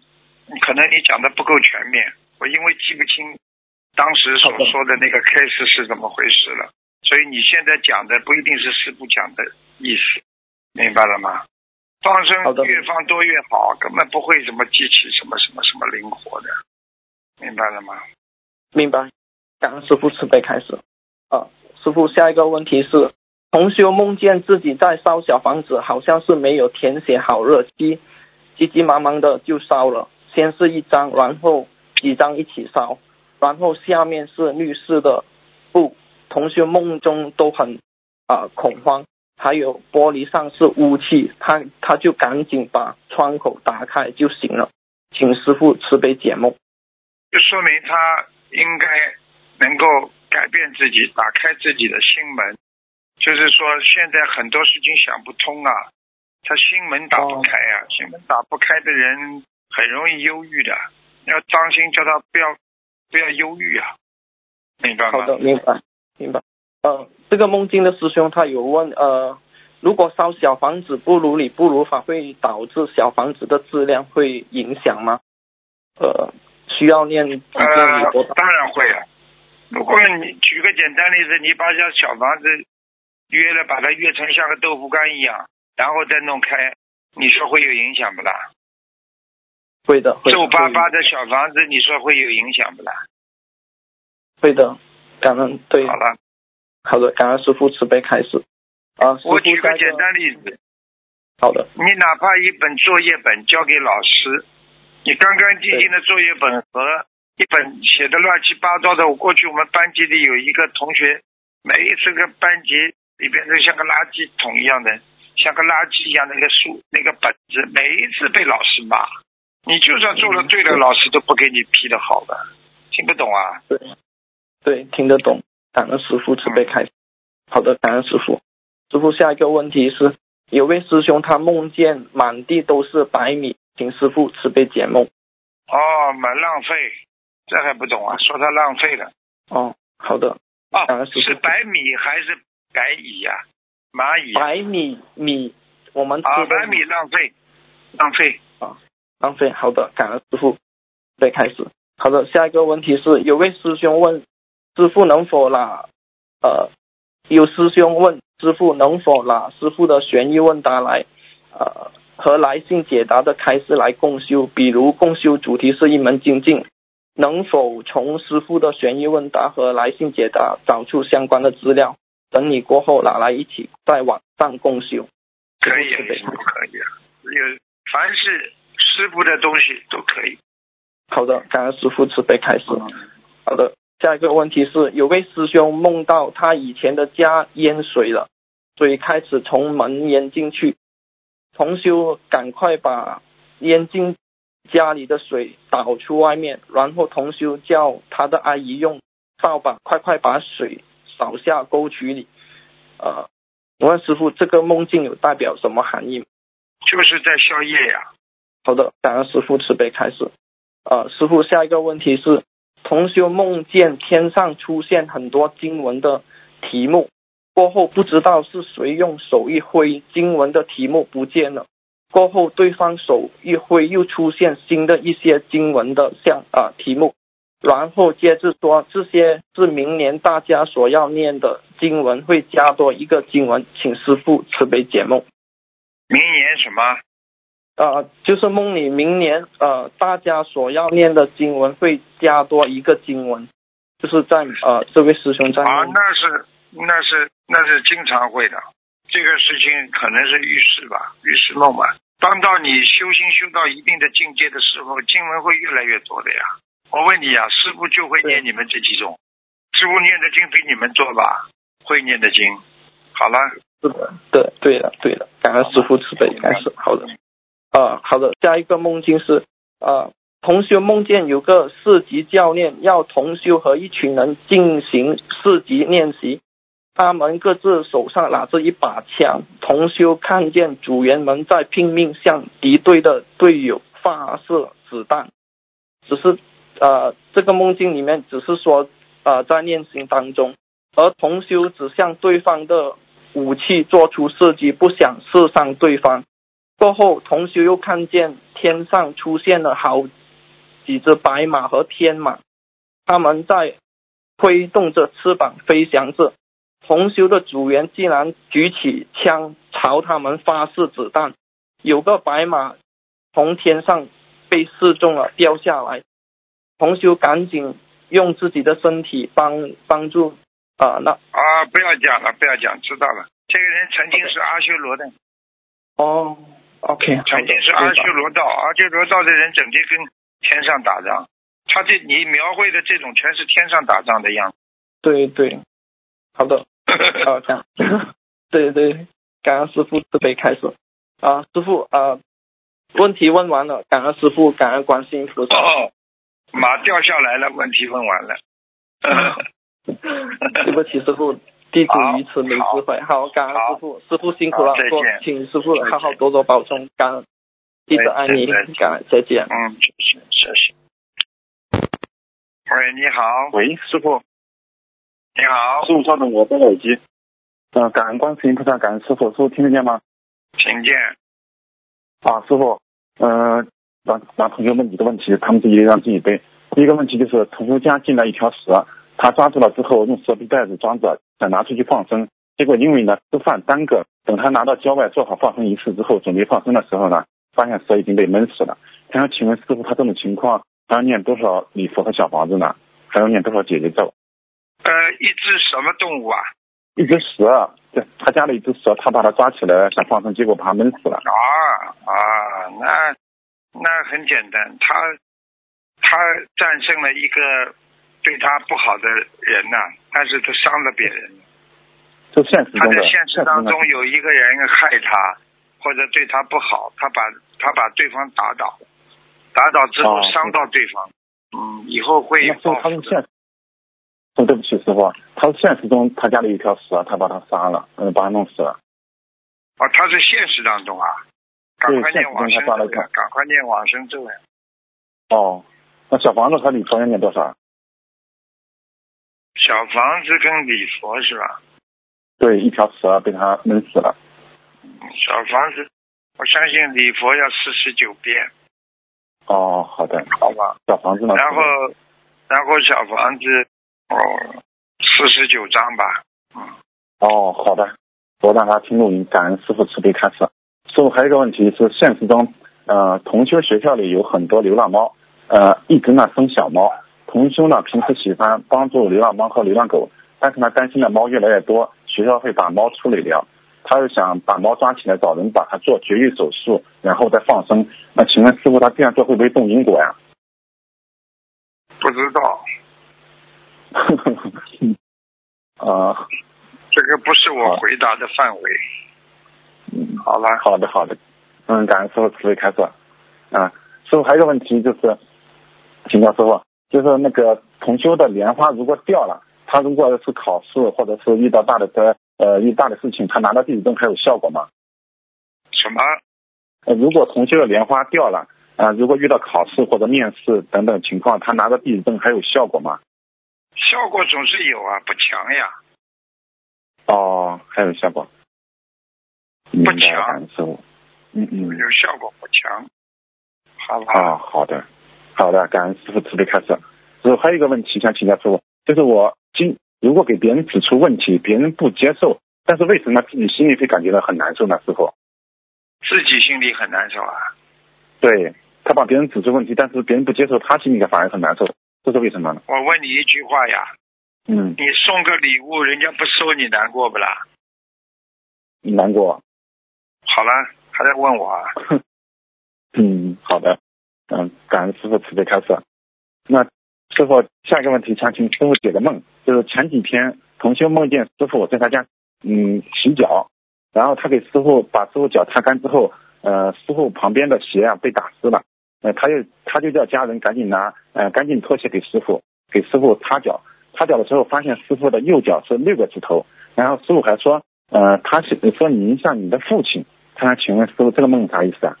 可能你讲的不够全面，我因为记不清当时所说的那个 case 是怎么回事了，所以你现在讲的不一定是师傅讲的意思，明白了吗？放生越放多越好，根本不会什么激起什么什么什么灵活的，明白了吗？明白，感恩师傅慈悲开始。啊，师傅，下一个问题是，同修梦见自己在烧小房子，好像是没有填写好日期，急急忙忙的就烧了，先是一张，然后几张一起烧，然后下面是绿色的布，同修梦中都很啊恐慌，还有玻璃上是雾气，他他就赶紧把窗口打开就行了，请师傅慈悲解梦。就说明他应该能够改变自己，打开自己的心门。就是说，现在很多事情想不通啊，他心门打不开啊，心门打不开的人很容易忧郁的，要当心，叫他不要不要忧郁啊，明白吗？好的，明白，明白。呃，这个梦境的师兄他有问，呃，如果烧小房子不如你不如法，会导致小房子的质量会影响吗？呃，需要念呃，当然会啊。如果你举个简单例子，你把这小房子约了，把它约成像个豆腐干一样，然后再弄开，你说会有影响不啦？会的，皱巴巴的小房子，你说会有影响不啦？会的，感恩对，好了，好的，感恩师傅慈悲开始。啊，我举个简单例子，好的，你哪怕一本作业本交给老师，你干干净净的作业本和一本写的乱七八糟的，我过去我们班级里有一个同学，每一次跟班级里边都像个垃圾桶一样的，像个垃圾一样那个书那个本子，每一次被老师骂，你就算做了对的，老师都不给你批的好的，听不懂啊？对，对，听得懂。感恩师傅慈悲开示。好的，感恩师傅。师傅，下一个问题是，有位师兄他梦见满地都是白米，请师傅慈悲解梦。哦，蛮浪费，这还不懂啊？说他浪费了。哦，好的。哦感恩，师是。白米还是白蚁呀、蚂蚁啊？白米米，我们吃啊，白米浪费，浪费啊。浪费。好的，感恩师傅。对，开始。好的，下一个问题是，有位师兄问师傅能否拿呃，有师兄问师傅能否拿师傅的悬疑问答来呃和来信解答的开示来共修，比如共修主题是一门精进，能否从师傅的悬疑问答和来信解答找出相关的资料，整理过后拿来一起在网上共修？可以，不可以啊？有凡是师傅的东西都可以。好的，感恩师傅慈悲开始。好的，下一个问题是，有位师兄梦到他以前的家淹水了，所以开始从门淹进去，同修赶快把淹进家里的水倒出外面，然后同修叫他的阿姨用扫把快快把水扫下沟渠里。呃，我问师傅，这个梦境有代表什么含义吗？就是在宵夜呀、好的，感恩师傅慈悲开始。呃，师傅，下一个问题是，同修梦见天上出现很多经文的题目，过后不知道是谁用手一挥，经文的题目不见了。过后对方手一挥，又出现新的一些经文的像啊、题目，然后接着说这些是明年大家所要念的经文，会加多一个经文，请师傅慈悲解梦。明年什么？呃，就是梦里明年呃大家所要念的经文会加多一个经文，就是在呃这位师兄在啊，那是那是那是经常会的。这个事情可能是预示吧，预示梦吧。当到你修心修到一定的境界的时候，经文会越来越多的呀。我问你啊，师傅就会念你们这几种，师傅念的经比你们多吧？会念的经。好了，是的，对对的对的，感恩师傅慈悲开始，好的，啊好的，下一个梦境是啊同修梦见有个四级教练要同修和一群人进行四级练习，他们各自手上拿着一把枪，同修看见组员们在拼命向敌对的队友发射子弹，只是呃这个梦境里面只是说呃在练习当中，而同修只向对方的武器做出射击，不想射伤对方。过后，同修又看见天上出现了好几只白马和天马，它们在挥动着翅膀飞翔着。同修的组员竟然举起枪朝他们发射子弹，有个白马从天上被射中了，掉下来。同修赶紧用自己的身体帮帮助啊、那啊，不要讲了，不要讲，知道了。这个人曾经是阿修罗的，哦，OK，好曾经是阿修罗道，阿修罗道的人整天跟天上打仗。他这你描绘的这种全是天上打仗的样子。对对，好的，好，这样，对对，感恩师傅慈悲开始啊，师傅啊，问题问完了，感恩师傅，感恩观世音菩萨。哦，马掉下来了，问题问完了。对不起，师傅，弟子愚痴没智慧。好，感恩师傅，师傅辛苦了再，见请师傅好好多多保重，感恩，弟子爱你，感恩，再见。嗯，谢谢谢谢。喂，你好，喂，师傅，你好，师傅稍等，我戴耳机。嗯、感恩观世音菩萨，感恩师傅，师傅听得见吗？听见。啊，师傅，嗯、让让同学问几个问题，他们自己让自己背。第一个问题就是，屠夫家进来一条蛇，他抓住了之后，用蛇皮袋子装着，想拿出去放生。结果因为呢吃饭耽搁，等他拿到郊外做好放生仪式之后，准备放生的时候呢，发现蛇已经被闷死了。他想请问师傅，他这种情况还要念多少礼佛和小房子呢？还要念多少解结咒？呃，一只什么动物啊？一只蛇，对他家里一只蛇，他把它抓起来想放生，结果把它闷死了。啊啊，那那很简单，他他战胜了一个对他不好的人呐、但是他伤了别人。就现实他在现实当中有一个人害他，或者对他不好，他把他把对方打倒，打倒之后哦伤到对方，嗯，以后会那时候报复的。他是现，哦，对不起，师傅，他是现实中他家里有一条蛇，他把他杀了，嗯，把他弄死了。哦，他是现实当中啊，赶快念往生咒赶快念往生咒呀。哦，那小房子和礼佛要念多少？小房子跟礼佛是吧？对，一条蛇被他闷死了。小房子，我相信礼佛要四十九遍，哦，好的，好吧？小房子呢？然后，然后小房子，哦，四十九张吧。嗯，哦，好的，我让他听录音，感恩师傅慈悲开示。师傅还有一个问题是，现实中，呃，同修学校里有很多流浪猫，呃，一直呢生小猫。同修呢平时喜欢帮助流浪猫和流浪狗，但是呢担心呢猫越来越多，学校会把猫处理掉。他又想把猫抓起来，找人把它做绝育手术，然后再放生。那请问师傅，他这样做会不会动因果呀？不知道，啊、这个不是我回答的范围。嗯，好了，好的，好的，嗯，感恩师傅慈悲开示。啊，师傅还有一个问题就是，请教师傅，就是那个同修的莲花如果掉了，他如果是考试或者是遇到大的灾呃遇大的事情，他拿到地址证还有效果吗？什么？呃，如果同修的莲花掉了，啊、如果遇到考试或者面试等等情况，他拿到地址证还有效果吗？效果总是有啊，不强呀。哦，还有效果。明白了，强感恩师傅。嗯嗯。有效果不强。好吧。啊，好的，好的，感恩师傅慈悲开示。师傅还有一个问题想请教师傅，就是我今如果给别人指出问题，别人不接受，但是为什么自己心里会感觉到很难受呢？师傅，自己心里很难受啊。对他把别人指出问题，但是别人不接受，他心里反而很难受，这是为什么呢？我问你一句话呀，嗯，你送个礼物，人家不收，你难过不啦？难过。好了，还在问我啊？嗯，好的，嗯，感恩师傅慈悲开示。那师傅下一个问题，想请师傅解个梦，就是前几天同修梦见师傅在他家嗯洗脚，然后他给师傅把师傅脚擦干之后，呃，师傅旁边的鞋啊被打湿了，呃，他就他就叫家人赶紧拿呃干净拖鞋给师傅，给师傅擦脚，擦脚的时候发现师傅的右脚是六个指头，然后师傅还说，呃，他是说您像你的父亲，他请问师傅这个梦啥意思啊？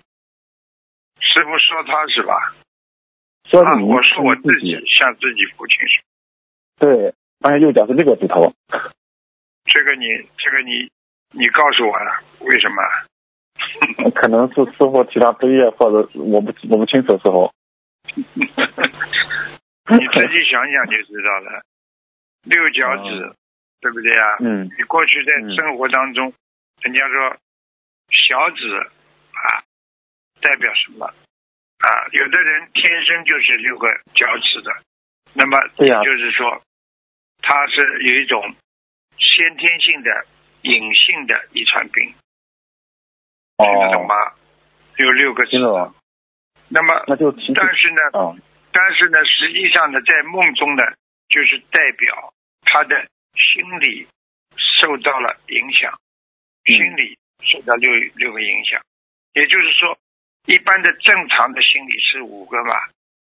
师傅说他是吧？说啊，您我说我自自己像自己父亲是。对，发现右脚是六个指头。这个你，这个你，你告诉我了，为什么？可能是师傅提他背业，或者我不我不清楚师傅。你自己想想就知道了。六脚趾，对不对啊？嗯。你过去在嗯。生活当中，人家说小指啊代表什么？啊？有的人天生就是六个脚趾的，那么就是说他是有一种先天性的隐性的遗传病，听得懂哦，吗？有六个指听，懂。那么那就但是呢，啊，但是呢，实际上呢，在梦中呢，就是代表他的心理受到了影响，嗯心理受到六六个影响，也就是说，一般的正常的心理是五个嘛，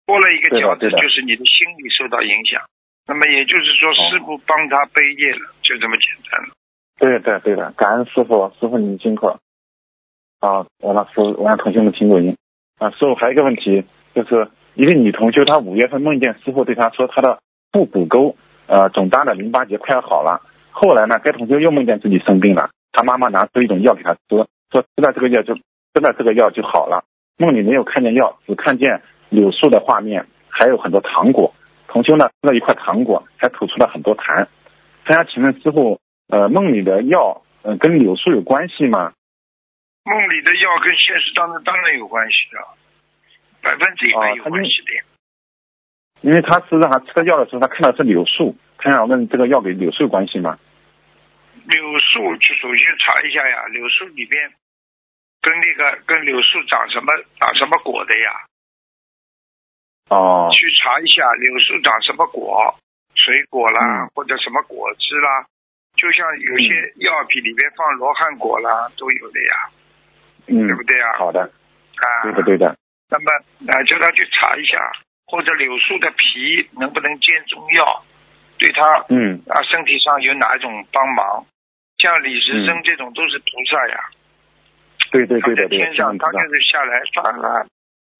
多了一个脚趾，对的对的就是你的心理受到影响。那么也就是说，哦师傅帮他背业了，就这么简单了。对的对的，感恩师傅，师傅您辛苦了。啊，我让师傅，我让同学们听录音。啊，师傅还有一个问题，就是一个女同学，她五月份梦见师傅对她说，她的腹股沟呃肿大的淋巴结快要好了。后来呢，该同学又梦见自己生病了，他妈妈拿出一种药给他吃，说吃了这个药就吃了这个药就好了。梦里没有看见药，只看见柳树的画面，还有很多糖果。同修呢吃了一块糖果，还吐出了很多痰。他想请问师傅，呃，梦里的药呃跟柳树有关系吗？梦里的药跟现实当中当然有关系的，百分之一百有关系的。因为他是让他吃的药的时候，他看到是柳树，他想问这个药跟柳树有关系吗？柳树去首先查一下呀，柳树里边跟那个跟柳树长什么长什么果的呀？哦。去查一下柳树长什么果，水果啦、嗯。或者什么果汁啦，就像有些药品里面放罗汉果啦，都有的呀，嗯。对，不对啊？好的，啊，对的对的，那么啊，叫他去查一下，或者柳树的皮能不能煎中药，对他嗯啊身体上有哪一种帮忙？像李时珍嗯这种都是菩萨呀，他对对对的对天上，他就是下来反了。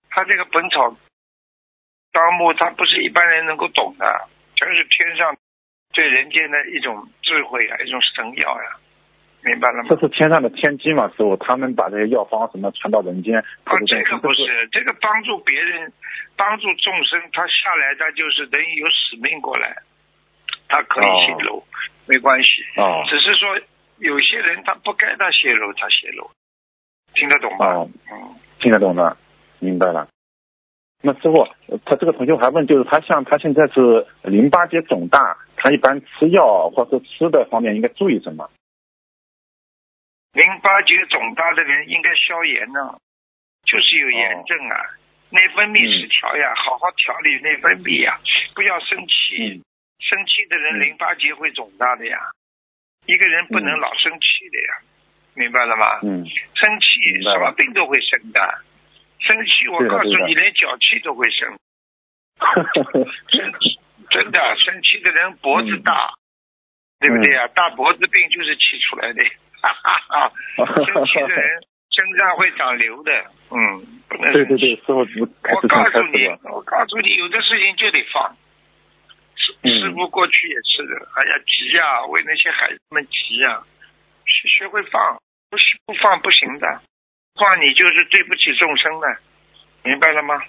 他这个《本草纲目》，他不是一般人能够懂的，全是天上对人间的一种智慧啊，一种神药呀，明白了吗这？是天上的天机嘛，师傅，他们把这些药方什么传到人间，啊普，度这个不是，这个帮助别人、帮助众生，他下来他就是等于有使命过来，他可以泄露，没关系。哦只是说有些人他不该他泄露，他泄露，听得懂吗？哦，嗯，听得懂的，明白了。那师傅，他这个同学还问，就是他像他现在是淋巴结肿大，他一般吃药或者吃的方面应该注意什么？淋巴结肿大的人应该消炎呢，就是有炎症啊，内分泌失调呀，好好调理内分泌呀，不要生气，嗯。生气的人嗯。淋巴结会肿大的呀，一个人不能嗯。老生气的呀，明白了吗？嗯，生气什么病都会生的，生气我告诉你，连脚气都会生，生气真的生气的人脖子大，对不对嗯。呀？大脖子病就是气出来的，哈哈哈。生气的人身上会长瘤的，嗯。对对对，师傅开我告诉你我告诉你，有的事情就得放。师嗯师傅过去也是的，哎呀急呀、为那些孩子们急呀、学学会放，不是不放不行的，放你就是对不起众生的，明白了吗？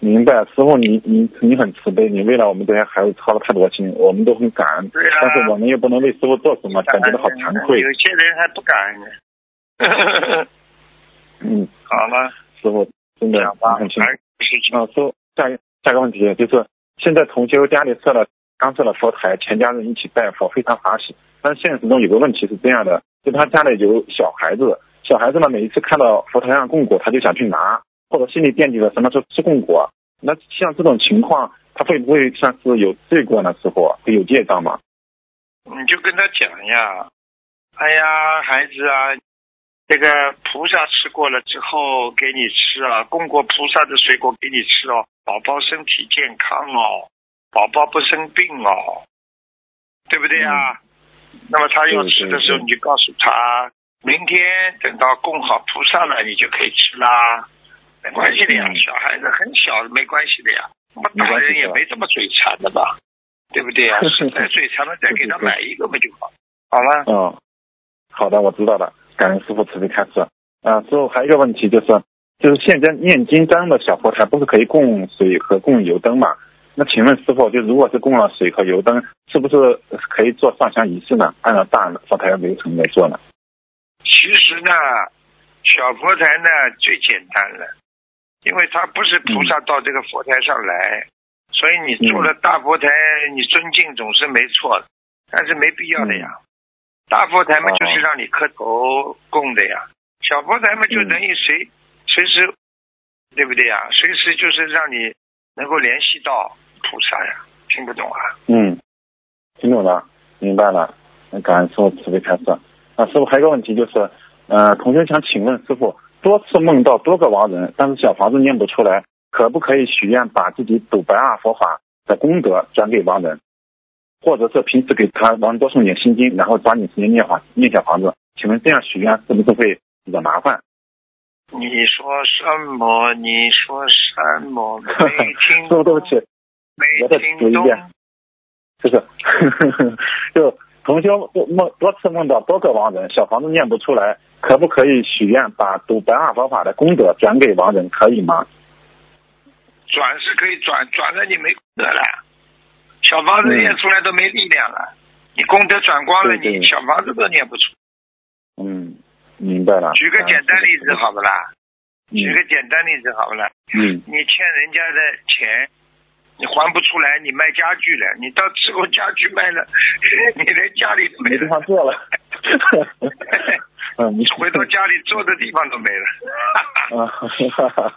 明白，师傅你你你很慈悲，你为了我们这些孩子操了太多心，我们都很感恩，对呀、但是我们又不能为师傅做什么，感觉到好惭愧。有些人还不感恩呢。嗯，好了，师傅真的讲吧，很辛苦还。有事情。啊，说下一下一个问题就是，现在同修家里设了刚设了佛台，全家人一起拜佛，非常欢喜。但是现实中有个问题是这样的，就他家里有小孩子，小孩子呢每一次看到佛台上供果，他就想去拿，或者心里惦记着什么时候吃供果。那像这种情况，他会不会算是有罪过呢？师傅会有戒障吗？你就跟他讲呀，哎呀，孩子啊，这个菩萨吃过了之后给你吃啊，供过菩萨的水果给你吃哦，宝宝身体健康哦，宝宝不生病哦，对不对啊？那么他要吃的时候，你就告诉他，明天等到供好菩萨了，你就可以吃啦，没关系的呀，嗯小孩子很小，没关系的呀，我们大人也没这么嘴馋的吧，对不对呀？实在嘴馋了，再给他买一个不就好，好了。嗯，好的，我知道了，感恩师傅慈悲开示。啊，师傅还有一个问题就是，就是现在念经章的小佛台不是可以供水和供油灯嘛？那请问师傅，就如果是供了水和油灯，是不是可以做上香仪式呢？按照大佛台的流程来做呢？其实呢，小佛台呢最简单了，因为他不是菩萨到这个佛台上来，所以你做了大佛台，你尊敬总是没错的，但是没必要的呀。大佛台嘛，哦就是让你磕头供的呀；小佛台嘛，就等于随、随时，对不对呀？随时就是让你能够联系到菩萨呀。听不懂啊？嗯，听懂了，明白了。感恩师傅慈悲开示。啊，师傅还有个问题就是，呃，同学想请问师傅，多次梦到多个亡人，但是小房子念不出来，可不可以许愿把自己读白阿佛法的功德转给亡人，或者是平时给他亡人多送点心经，然后抓紧时间念好念小房子？请问这样许愿是不是会比较麻烦？你说什么？你说什么？没听师傅，对不起，没我再听懂。读一遍就是 就同修梦多次梦到多个亡人，小房子念不出来，可不可以许愿把读白话佛法的功德转给亡人，可以吗？转是可以转，转了你没功德了，小房子念出来都没力量了，你功德转光了，对对你小房子都念不出。嗯，明白了。举个简单例子好不啦？嗯举个简单例子好不啦？嗯你欠人家的钱，你还不出来，你卖家具了，你到时候家具卖了，你连家里都没地方坐了。嗯，你回到家里坐的地方都没了。啊，哈哈，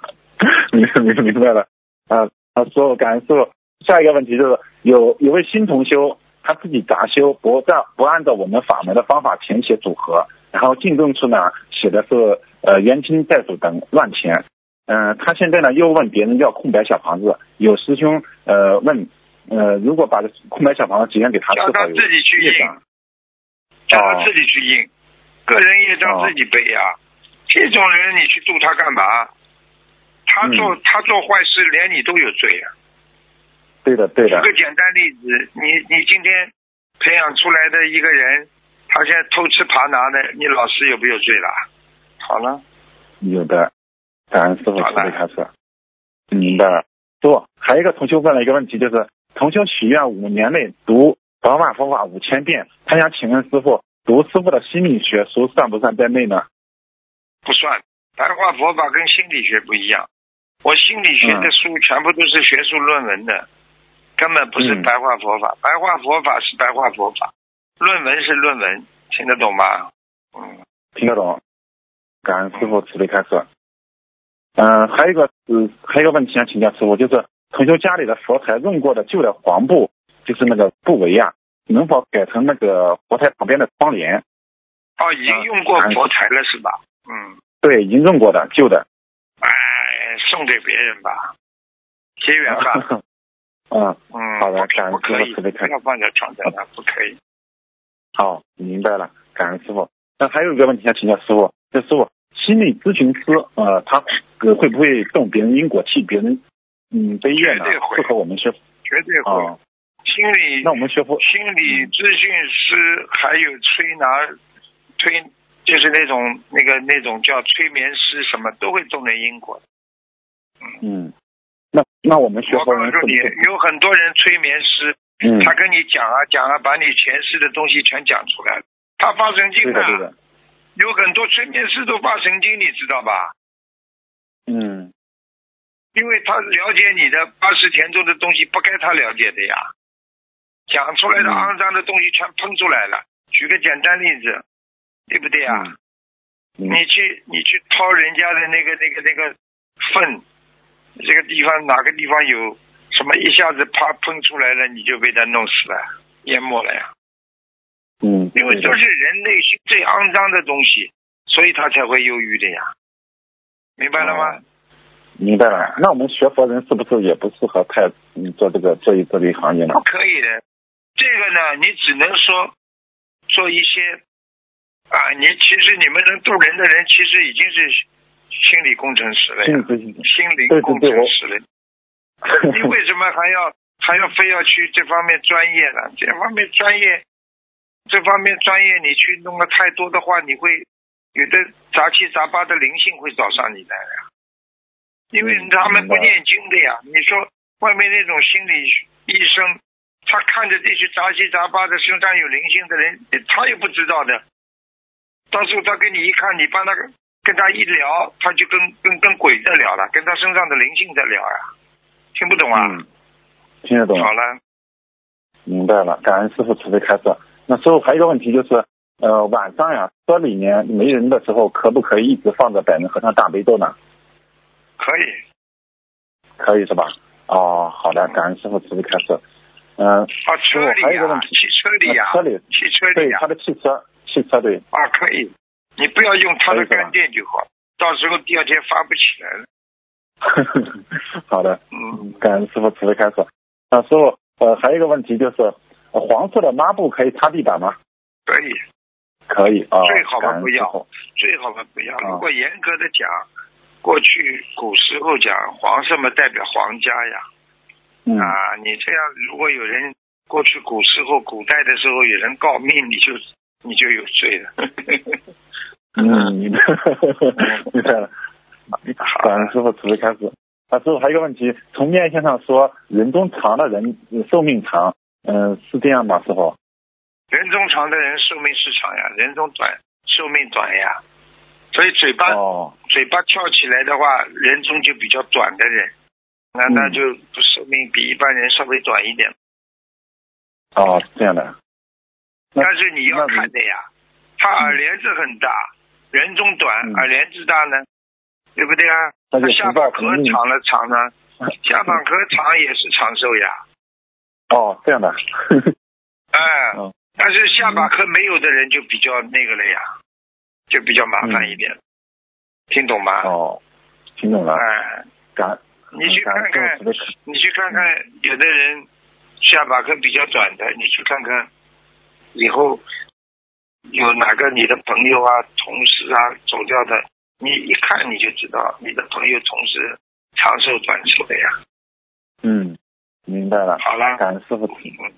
明明明白了啊啊！师傅，感恩师傅。下一个问题就是，有有位新同修他自己杂修，不照不按照我们法门的方法填写组合，然后进证处呢写的是呃冤亲债主等乱填。嗯、他现在呢又问别人要空白小房子，有师兄呃问呃如果把这空白小房子直接给他，叫他自己去印？叫他自己去印，个人业障自己背呀、这种人你去度他干嘛？他做、嗯他做坏事，连你都有罪呀、对的对的举个简单例子，你你今天培养出来的一个人，他现在偷吃扒拿的，你老师有没有罪了？好了，有的，感恩师傅慈悲开示。明白了。师傅，还有一个同学问了一个问题，就是同学许愿五年内读白话佛法五千遍，他想请问师傅，读师傅的心理学书算不算在内呢？不算。白话佛法跟心理学不一样，我心理学的书全部都是学术论文的，根本不是嗯白话佛法。白话佛法是白话佛法，论文是论文，听得懂吗？嗯，听得懂？感恩师傅慈悲开示。嗯、还有一个，嗯，还有一个问题想请教师傅，就是同学家里的佛台用过的旧的黄布，就是那个布围啊，能否改成那个佛台旁边的窗帘？哦，已经用过啊佛台了是吧？嗯，对，已经用过的旧的。哎，送给别人吧，结缘吧。嗯，嗯，好的不可以，不要放在床上了，不可以。好，明白了，感恩师傅。那还有一个问题想请教师傅，就师傅，心理咨询师，呃，他呃会不会动别人因果，替别人嗯背怨呢适合我们学绝对会。啊？心理那我们学佛心理咨询师还有推拿推，就是那种那个那种叫催眠师，什么都会动人因果的。嗯，那那我们学我佛告诉你？有很多人催眠师，嗯，他跟你讲啊讲啊，把你前世的东西全讲出来了。他发神经对的对的，有很多催眠师都发神经，你知道吧？嗯因为他了解你的八十田中的东西，不该他了解的呀。讲出来的嗯肮脏的东西全喷出来了。举个简单例子，对不对啊？嗯你去你去掏人家的那个那个那个粪，这个地方哪个地方有什么一下子啪喷出来了，你就被他弄死了，淹没了呀。嗯，因为对的这是人内心最肮脏的东西，所以他才会忧郁的呀。明白了吗？哦明白了。那我们学佛人是不是也不适合太嗯做这个做一这类行业呢不？可以的。这个呢，你只能说做一些啊，你其实你们能渡人的人，其实已经是心理工程师了呀，心理工程师了。你为什么还要还要非要去这方面专业呢？这方面专业，这方面专业你去弄的太多的话，你会有的杂七杂八的灵性会找上你来的呀。因为嗯他们不念经的呀。你说外面那种心理医生，他看着这些杂七杂八的身上有灵性的人，他也不知道的。到时候他跟你一看，你帮他跟他一聊，他就跟跟跟鬼在聊了，跟他身上的灵性在聊呀。听不懂啊？嗯，听得懂。好了，明白了，感恩师傅慈悲开示。那师傅还有一个问题就是，呃，晚上呀，车里面没人的时候，可不可以一直放着百人和尚大悲咒呢？可以。可以是吧？哦，好的，感恩师傅慈悲开示。嗯、啊，师傅车还有一个问，题，汽车里呀，呃车里汽车里啊对他，的汽车，汽车对，啊，可以。你不要用他的干电就好，到时候第二天发不起来了。好的，嗯，感恩师傅慈悲开示。那师傅，呃，还有一个问题就是，呃黄色的抹布可以擦地板吗？可以。可以啊，最好嘛不要最好嘛不要。啊如果严格的讲，过去古时候讲黄色嘛代表皇家呀，嗯，啊，你这样如果有人过去古时候古代的时候有人告密，你就你就有罪了。嗯，明白，明白了。感恩师傅慈悲开始。啊，师傅还有一个问题，从面相上说，人中长的人呃寿命长，嗯、是这样吧？师傅？人中长的人寿命是长呀，人中短寿命短呀。所以嘴巴、哦，嘴巴翘起来的话，人中就比较短的人，那嗯那就寿命比一般人稍微短一点。哦，是这样的。但是你要看的呀，他耳帘子很大，人中短，嗯耳帘子大呢，对不对啊？他下巴壳长了长呢，下巴壳长也是长寿呀。哦，这样的。啊，哎、嗯。但是下巴颏没有的人就比较那个了呀，就比较麻烦一点，听懂吗？哦，听懂了，哎，感你去看看你去看看，有的人下巴颏比较短的，你去看看，以后有哪个你的朋友啊、同事啊走掉的，你一看你就知道你的朋友、同事长寿短寿的呀。嗯，明白了。好了，感恩师傅，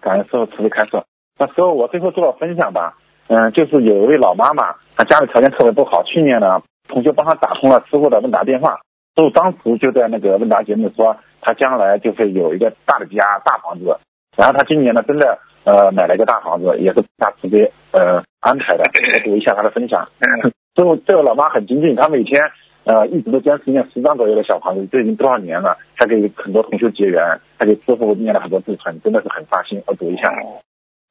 感恩师傅慈悲开示。那时候我最后做个分享吧，嗯，就是有一位老妈妈，她家里条件特别不好，去年呢，同学帮她打通了师傅的问答电话，师傅当时就在那个问答节目说，她将来就会有一个大的家、大房子，然后她今年呢，真的呃买了一个大房子，也是大慈悲呃安排的，我读一下她的分享。嗯 师傅这个老妈很精进，她每天呃一直都坚持念十张左右的小房子，这已经多少年了，他给很多同学结缘，他给师傅念了很多字传，真的是很发心。我读一下。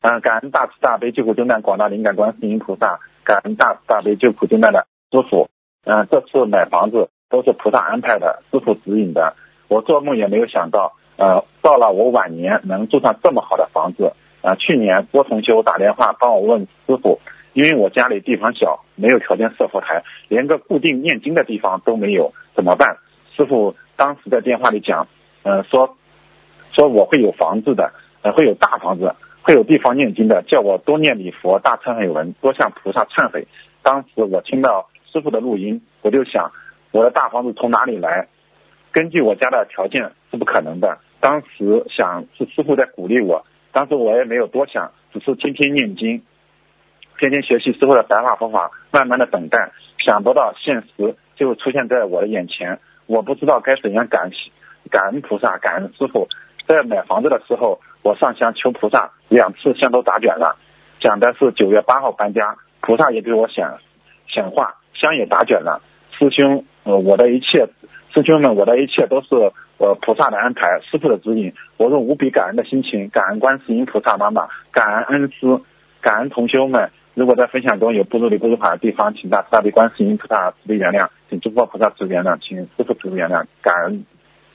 嗯，感恩大慈大悲救苦救难广大灵感观世音菩萨，感恩大慈大悲救苦救难的师傅。嗯，这次买房子都是菩萨安排的，师傅指引的。我做梦也没有想到，呃，到了我晚年能住上这么好的房子。啊、去年郭同修打电话帮我问师傅，因为我家里地方小，没有条件设佛台，连个固定念经的地方都没有，怎么办？师傅当时在电话里讲，呃，说说我会有房子的，呃，会有大房子，会有地方念经的，叫我多念礼佛、大忏悔文，多向菩萨忏悔。当时我听到师傅的录音，我就想，我的大房子从哪里来？根据我家的条件是不可能的。当时想是师傅在鼓励我，当时我也没有多想，只是天天念经，天天学习师傅的白话佛法，慢慢的等待。想不到现实就出现在我的眼前，我不知道该怎样感感恩菩萨，感恩师傅。在买房子的时候，我上香求菩萨，两次香都打卷了。讲的是九月八号搬家，菩萨也给我显显化，香也打卷了。师兄，呃，我的一切，师兄们，我的一切都是呃菩萨的安排，师傅的指引。我用无比感恩的心情，感恩观世音菩萨妈妈，感恩恩师，感恩同修们。如果在分享中有不如理不如法的地方，请大慈大悲观世音菩萨慈悲原谅，请诸佛菩萨慈悲原谅，请师傅慈悲原谅，感恩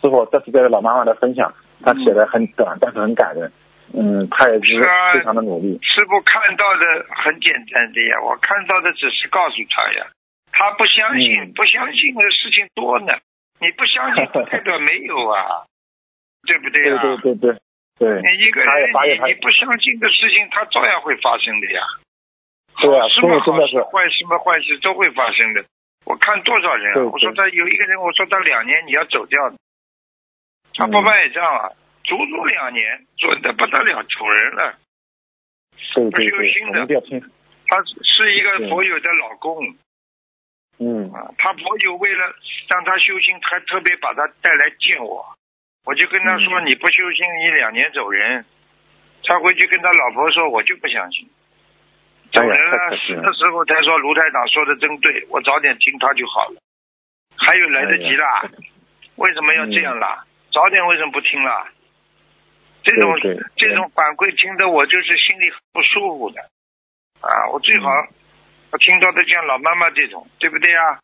师傅。这是这位老妈妈的分享，她写的很短，但是很感人。嗯，她也是非常的努力。师傅看到的很简单的呀，我看到的只是告诉他呀，他不相信，嗯不相信的事情多呢。你不相信不代表没有啊，对不对对啊？对对对对，你一个人你你不相信的事情，它照样会发生的呀。对啊好事嘛，好事师傅真的是坏事嘛，坏事都会发生的。我看多少人啊！我说他有一个人，我说他两年你要走掉的，他嗯不卖账啊，足足两年，准的不得了，走人了。不对对对，修心的。他是一个对佛友的老公嗯啊，他佛友为了让他修心，还特别把他带来见我。我就跟他说：“嗯你不修心，你两年走人。”他回去跟他老婆说：“我就不相信。”走人死的时候他说卢台长说的真对，我早点听他就好了。还有来得及啦，哎为什么要这样啦？早点为什么不听啦？这种这种反馈听得我就是心里很不舒服的啊！我最好、嗯我听到的像老妈妈这种，对不对啊？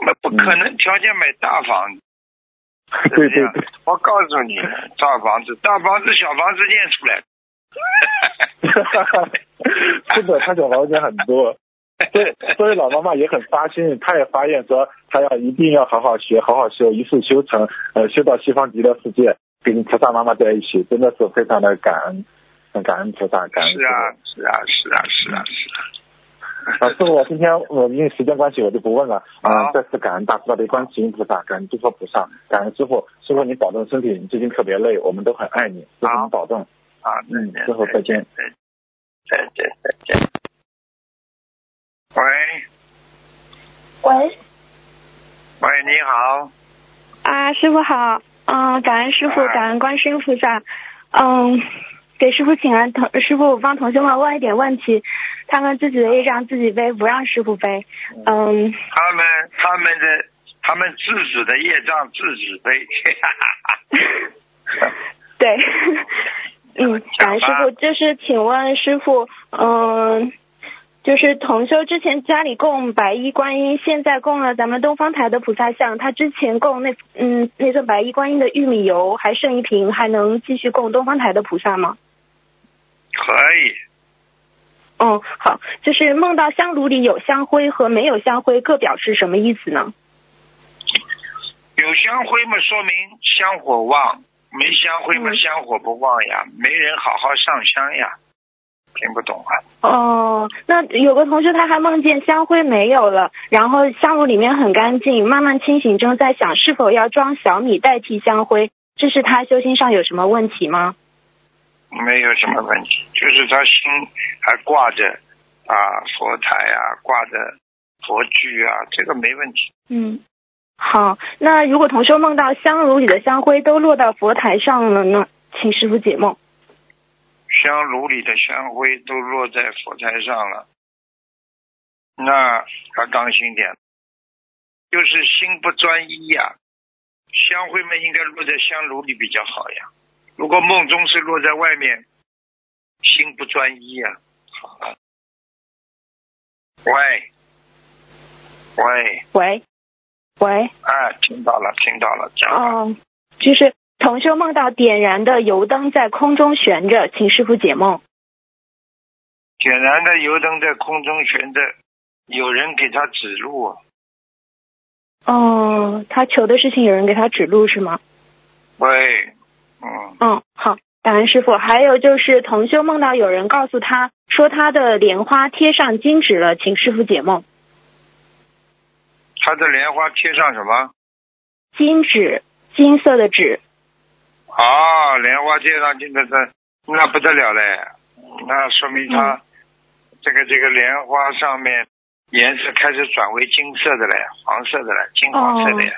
那不可能条件买大房子，对对啊对对，我告诉你，大房子、大房子、小房子念出来。是的，他小房子很多。对，所以老妈妈也很发心，她也发愿说，她要一定要好好学，好好修，一世修成，呃，修到西方极乐世界，跟菩萨妈妈在一起，真的是非常的感恩，很感恩菩萨，感恩是啊，是啊，是啊，是啊，是啊。师傅。啊，师傅，我今天我因为时间关系，我就不问了。啊。再次感恩大慈大悲观世音菩萨，感恩诸佛菩萨，感恩师傅。师傅，你保重身体，你最近特别累，我们都很爱你，师傅你保重。啊，嗯师傅再见，再见，再见，喂。喂，喂，你好，啊，师傅好，嗯，感恩师傅，哎感恩观世音菩萨，嗯，给师傅请安，同师傅帮同学们问一点问题，他们自己的业障自己背，不让师傅背，嗯，他们他们的他们自己的业障自己背，对，嗯，感恩师傅，就是请问师傅，嗯。就是同修之前家里供白衣观音，现在供了咱们东方台的菩萨像。他之前供那嗯那尊白衣观音的玉米油还剩一瓶，还能继续供东方台的菩萨吗？可以。哦，好，就是梦到香炉里有香灰和没有香灰各表示什么意思呢？有香灰嘛，说明香火旺；没香灰嘛，嗯香火不旺呀，没人好好上香呀。听不懂啊？哦，那有个同学他还梦见香灰没有了，然后香炉里面很干净，慢慢清醒中在想是否要装小米代替香灰，这是他修心上有什么问题吗？没有什么问题，就是他心还挂着啊佛台啊，挂着佛具啊，这个没问题。嗯，好，那如果同修梦到香炉里的香灰都落到佛台上了呢？请师傅解梦。香炉里的香灰都落在佛台上了，那他当心点，就是心不专一呀、香灰嘛，应该落在香炉里比较好呀。如果梦中是落在外面，心不专一呀、好了，喂，喂，喂，喂，啊，听到了，听到了，讲吧。哦，就是同修梦到点燃的油灯在空中悬着，请师傅解梦。点燃的油灯在空中悬着，有人给他指路啊。哦，他求的事情有人给他指路是吗？喂，嗯，嗯，好，感恩师傅。还有就是同修梦到有人告诉他说他的莲花贴上金纸了，请师傅解梦。他的莲花贴上什么？金纸，金色的纸。啊，莲花贴上金的是，那不得了嘞，那说明他、嗯这个这个莲花上面颜色开始转为金色的嘞，黄色的嘞，金黄色的呀。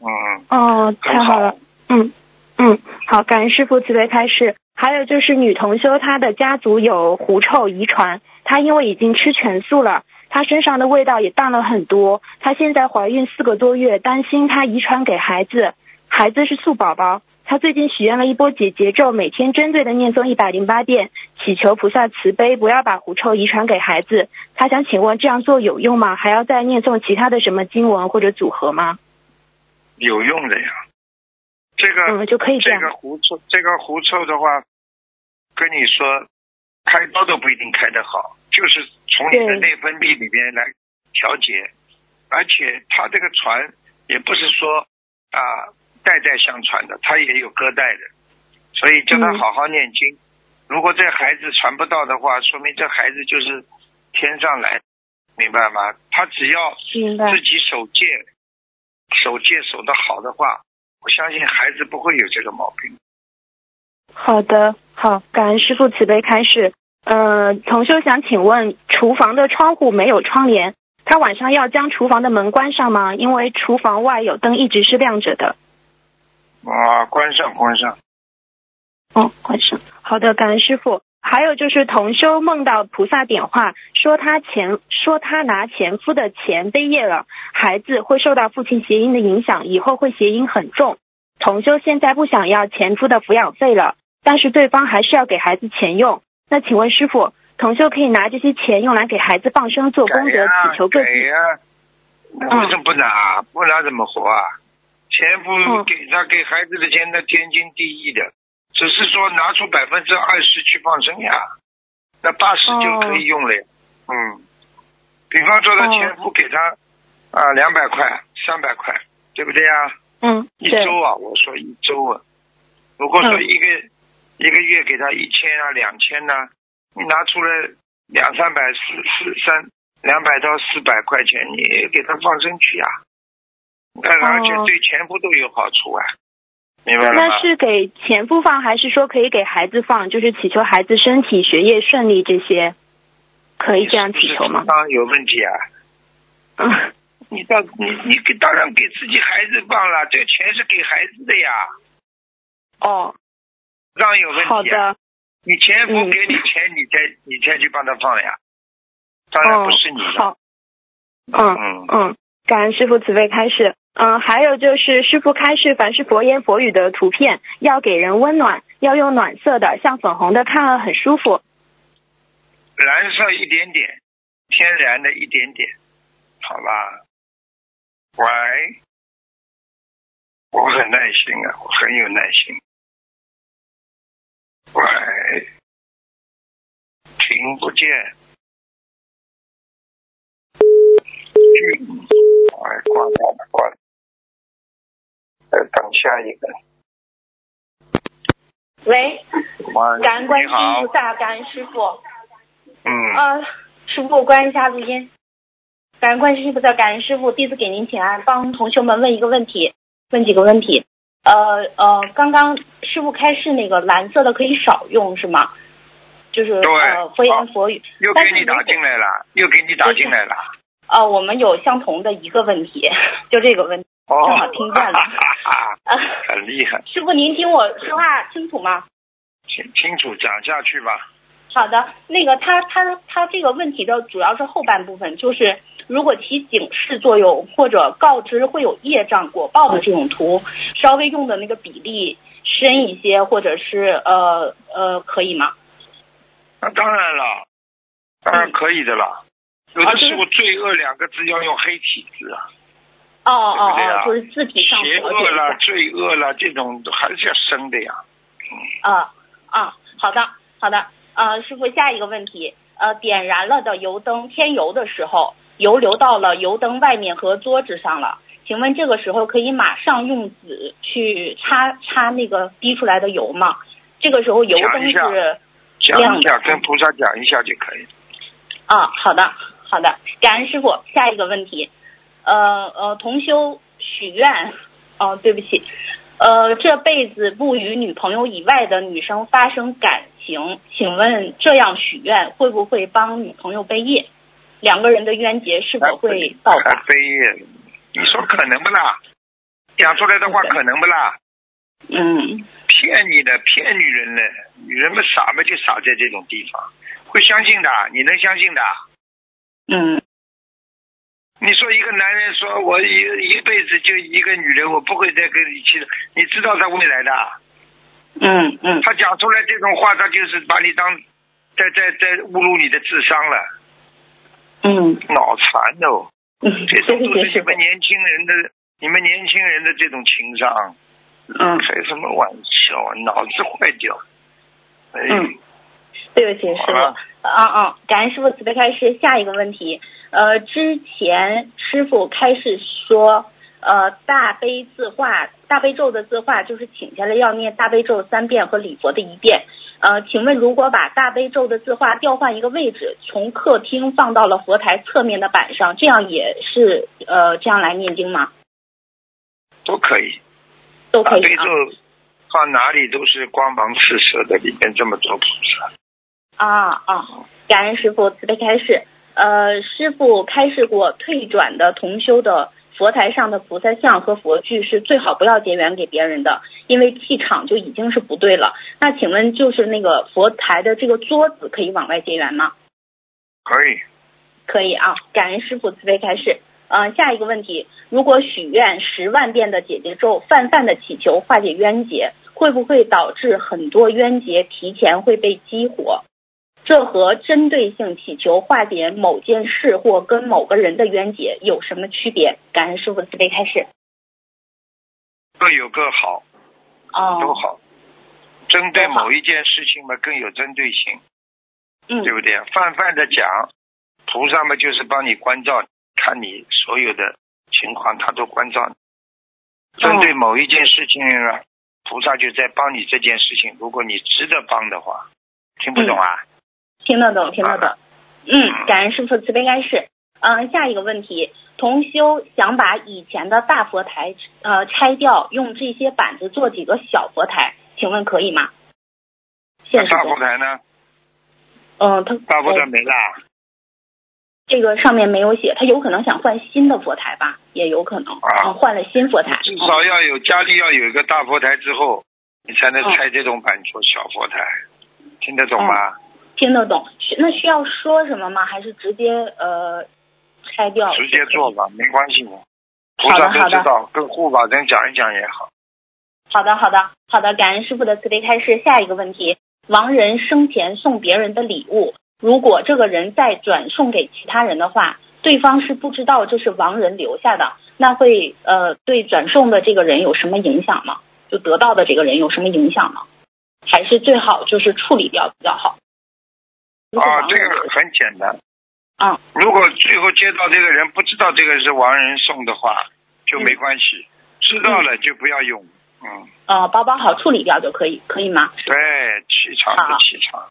嗯，哦，太好了。嗯嗯，好，感恩师傅慈悲开示。还有就是女同修，她的家族有狐臭遗传，她因为已经吃全素了，她身上的味道也淡了很多。她现在怀孕四个多月，担心她遗传给孩子，孩子是素宝宝。她最近许愿了一波解结咒，每天针对的念诵一百零八遍，祈求菩萨慈悲，不要把狐臭遗传给孩子。她想请问这样做有用吗？还要再念诵其他的什么经文或者组合吗？有用的呀。这个、嗯，就可以这样。这个狐臭，这个狐臭的话，跟你说，开刀都不一定开得好，就是从你的内分泌里边来调节，而且他这个传也不是说啊代代相传的，他也有隔代的，所以叫他嗯好好念经。如果这孩子传不到的话，说明这孩子就是天上来，明白吗？他只要自己守戒，守戒守得好的话，我相信孩子不会有这个毛病。好的，好，感恩师傅慈悲开示。呃，同修想请问，厨房的窗户没有窗帘，他晚上要将厨房的门关上吗？因为厨房外有灯一直是亮着的。啊，关上，关上。哦，关上。好的，感恩师傅。还有就是同修梦到菩萨点化，说他前说他拿前夫的钱背业了，孩子会受到父亲谐音的影响，以后会谐音很重。同修现在不想要前夫的抚养费了，但是对方还是要给孩子钱用。那请问师傅，同修可以拿这些钱用来给孩子放生做功德，祈求各自给呀、那为什么不拿？不拿怎么活啊？前夫嗯给他给孩子的钱，那天经地义的，只是说拿出百分之二十去放生呀，那八十就可以用了呀。嗯，比方说他哦前夫给他啊两百块、三百块，对不对呀？嗯，一周啊，我说一周啊。如果说嗯。一个、一个月给他一千啊、两千呐、你拿出来两三百、四四三两百到四百块钱，你给他放生去啊，那而且哦对前夫都有好处啊，明白了？那是给前夫放，还是说可以给孩子放？就是祈求孩子身体、学业顺利这些，可以这样祈求吗？当然有问题啊！嗯，你当你你给当然给自己孩子放了，这钱是给孩子的呀，哦，当然有问题、啊。好的，你前夫嗯给你钱，你才你才去帮他放呀，当然不是你的。哦好，嗯嗯嗯，感恩师傅慈悲开示。嗯，还有就是师傅开示，凡是佛言佛语的图片要给人温暖，要用暖色的，像粉红的看了很舒服。蓝色一点点，天然的一点点，好吧？喂，我很耐心啊，我很有耐心。喂，听不见。哎，挂掉了，挂了。再等下一个。喂，感恩观世你好音菩萨，感恩师傅。嗯，呃，师傅，关一下录音。感恩观世音菩萨，感恩师傅，弟子给您请安，帮同学们问一个问题，问几个问题。呃呃，刚刚师傅开示那个蓝色的可以少用是吗？就是呃佛言佛语。又给你打进来了，又给你打进来了。呃，我们有相同的一个问题，就这个问题。哦，正好听见了呃，很厉害，师傅您听我说话清楚吗？清清楚讲下去吧。好的，那个他他他这个问题的主要是后半部分，就是如果起警示作用或者告知会有业障果报的这种图，稍微用的那个比例深一些，或者是呃呃可以吗？那当然了，当然可以的啦。有的时候“罪恶”两个字要用黑体字啊，哦哦哦，就是字体上邪恶啦、一下。罪恶了，这种还是要生的呀。啊啊，好的好的，呃，师傅下一个问题，呃，点燃了的油灯添油的时候，油流到了油灯外面和桌子上了，请问这个时候可以马上用纸去擦擦那个滴出来的油吗？这个时候油灯是讲一下，跟菩萨讲一下就可以。啊，好的好的，感恩师傅。下一个问题，呃呃，同修许愿，哦、对不起，呃，这辈子不与女朋友以外的女生发生感情，请问这样许愿会不会帮女朋友背业？两个人的冤结是否会爆发？背业？你说可能不啦？讲出来的话可能不啦？嗯骗你的，骗女人的，女人们傻嘛就傻在这种地方，会相信的，你能相信的？嗯你说一个男人说我一一辈子就一个女人，我不会再跟你去的，你知道他未来的？嗯嗯他讲出来这种话，他就是把你当在在在侮辱你的智商了，嗯脑残哦！嗯，这种都是。你们年轻人的，你们年轻人的这种情商，嗯开什么玩笑啊？脑子坏掉！哎，嗯对不起，师傅。啊啊，感恩师傅慈悲开示。下一个问题，呃，之前师傅开始说，呃，大悲字画、大悲咒的字画就是请下来要念大悲咒三遍和礼佛的一遍。呃，请问如果把大悲咒的字画调换一个位置，从客厅放到了佛台侧面的板上，这样也是呃这样来念经吗？都可以。都可以啊。大悲咒放哪里都是光芒四射的，里面这么多菩萨。啊啊！感恩师傅慈悲开示。呃，师傅开示过，退转的同修的佛台上的菩萨像和佛具是最好不要结缘给别人的，因为气场就已经是不对了。那请问，就是那个佛台的这个桌子可以往外结缘吗？可以，可以啊，感恩师傅慈悲开示。嗯、下一个问题，如果许愿十万遍的姐姐咒，泛泛的祈求化解冤结，会不会导致很多冤结提前会被激活？这和针对性祈求化解某件事或跟某个人的冤结有什么区别？感恩师傅慈悲开示。各有各好，哦，都好。针对某一件事情嘛，更有针对性，嗯对不对？泛泛的讲，菩萨嘛就是帮你关照，看你所有的情况，他都关照你。针对某一件事情呢，菩萨就在帮你这件事情。如果你值得帮的话，听不懂啊？听得懂，听得懂。啊嗯，感恩师傅慈悲开示。嗯，下一个问题，同修想把以前的大佛台呃拆掉，用这些板子做几个小佛台，请问可以吗？现实大佛，台呢？嗯，他大佛台呃没啦。这个上面没有写，他有可能想换新的佛台吧，也有可能，啊嗯，换了新佛台，至少要有家里要有一个大佛台之后，你才能嗯拆这种板做小佛台，听得懂吗？听得懂。需那需要说什么吗？还是直接呃拆掉？直接做吧，没关系的。菩好的萨都好的知道，跟护法神讲一讲也好。好的，好的，好的，感恩师傅的慈悲开示。下一个问题：亡人生前送别人的礼物，如果这个人再转送给其他人的话，对方是不知道这是亡人留下的，那会呃对转送的这个人有什么影响吗？就得到的这个人有什么影响吗？还是最好就是处理掉比较好？啊，这个很简单。嗯，如果最后接到这个人不知道这个是亡人送的话，就没关系；知道了就不要用。嗯，呃，包包好处理掉就可以，可以吗？对，气场好是气场。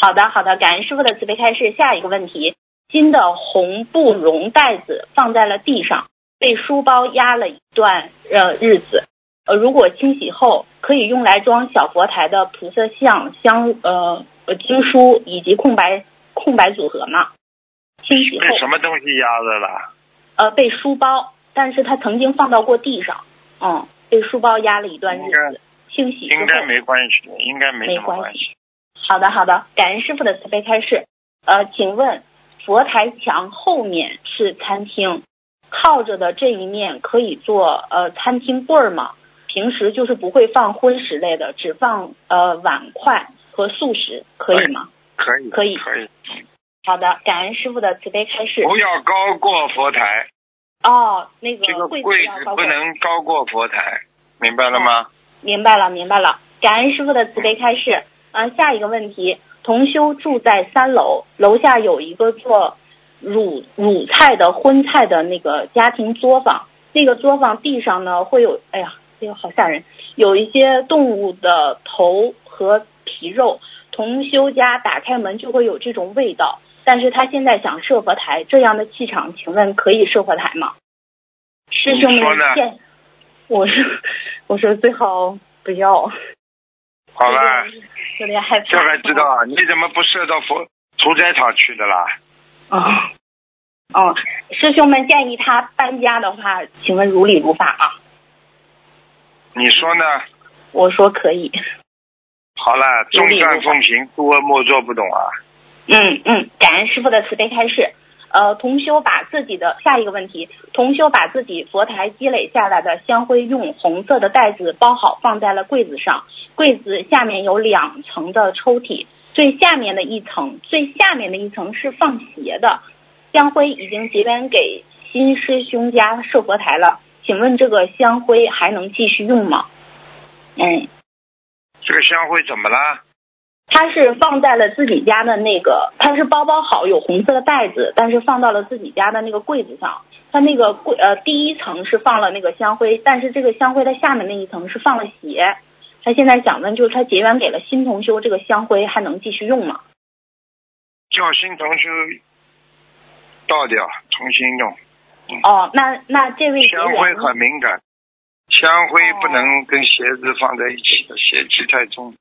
好的，好的，感恩师傅的慈悲开示。下一个问题，新的红布绒袋子放在了地上，被书包压了一段呃日子。呃，如果清洗后，可以用来装小佛台的菩萨像、香呃呃经书以及空白空白组合嘛？清洗后被什么东西压着了？呃被书包，但是他曾经放到过地上，嗯，被书包压了一段日子。清洗应该没关系，应该没关系系。好的，好的，感恩师傅的慈悲开示。呃，请问佛台墙后面是餐厅，靠着的这一面可以做呃餐厅柜儿吗？平时就是不会放荤食类的，只放呃碗筷和素食，可以吗？可以，可以可以。好的，感恩师傅的慈悲开示。不要高过佛台，哦，那个这个柜子不能高过佛台，明白了吗？明白了，明白了。感恩师傅的慈悲开示。啊，下一个问题，同修住在三楼，楼下有一个做卤卤菜的荤菜的那个家庭作坊，那个作坊地上呢会有，哎呀，这个好吓人，有一些动物的头和皮肉。同修家打开门就会有这种味道，但是他现在想设佛台，这样的气场，请问可以设佛台吗？师兄们见，我说我说最好不要。好吧，有点害怕。这还知道啊？你怎么不设到佛屠宰场去的啦？哦，哦，师兄们建议他搬家的话，请问如理如法吗？你说呢？我说可以。好了，众善奉行，诸恶莫作，不懂啊？嗯嗯，感恩师傅的慈悲开示。呃，同修把自己的下一个问题，同修把自己佛台积累下来的香灰用红色的袋子包好，放在了柜子上。柜子下面有两层的抽屉，最下面的一层，最下面的一层是放鞋的。香灰已经结缘给新师兄家设佛台了，请问这个香灰还能继续用吗？嗯，这个香灰怎么了？他是放在了自己家的那个，他是包包好有红色的袋子，但是放到了自己家的那个柜子上。他那个柜呃第一层是放了那个香灰，但是这个香灰的下面那一层是放了鞋。他现在想问，就是他结缘给了新同修，这个香灰还能继续用吗？叫新同修倒掉，重新用。哦，那那这位香灰很敏感，香灰不能跟鞋子放在一起的，邪气太重。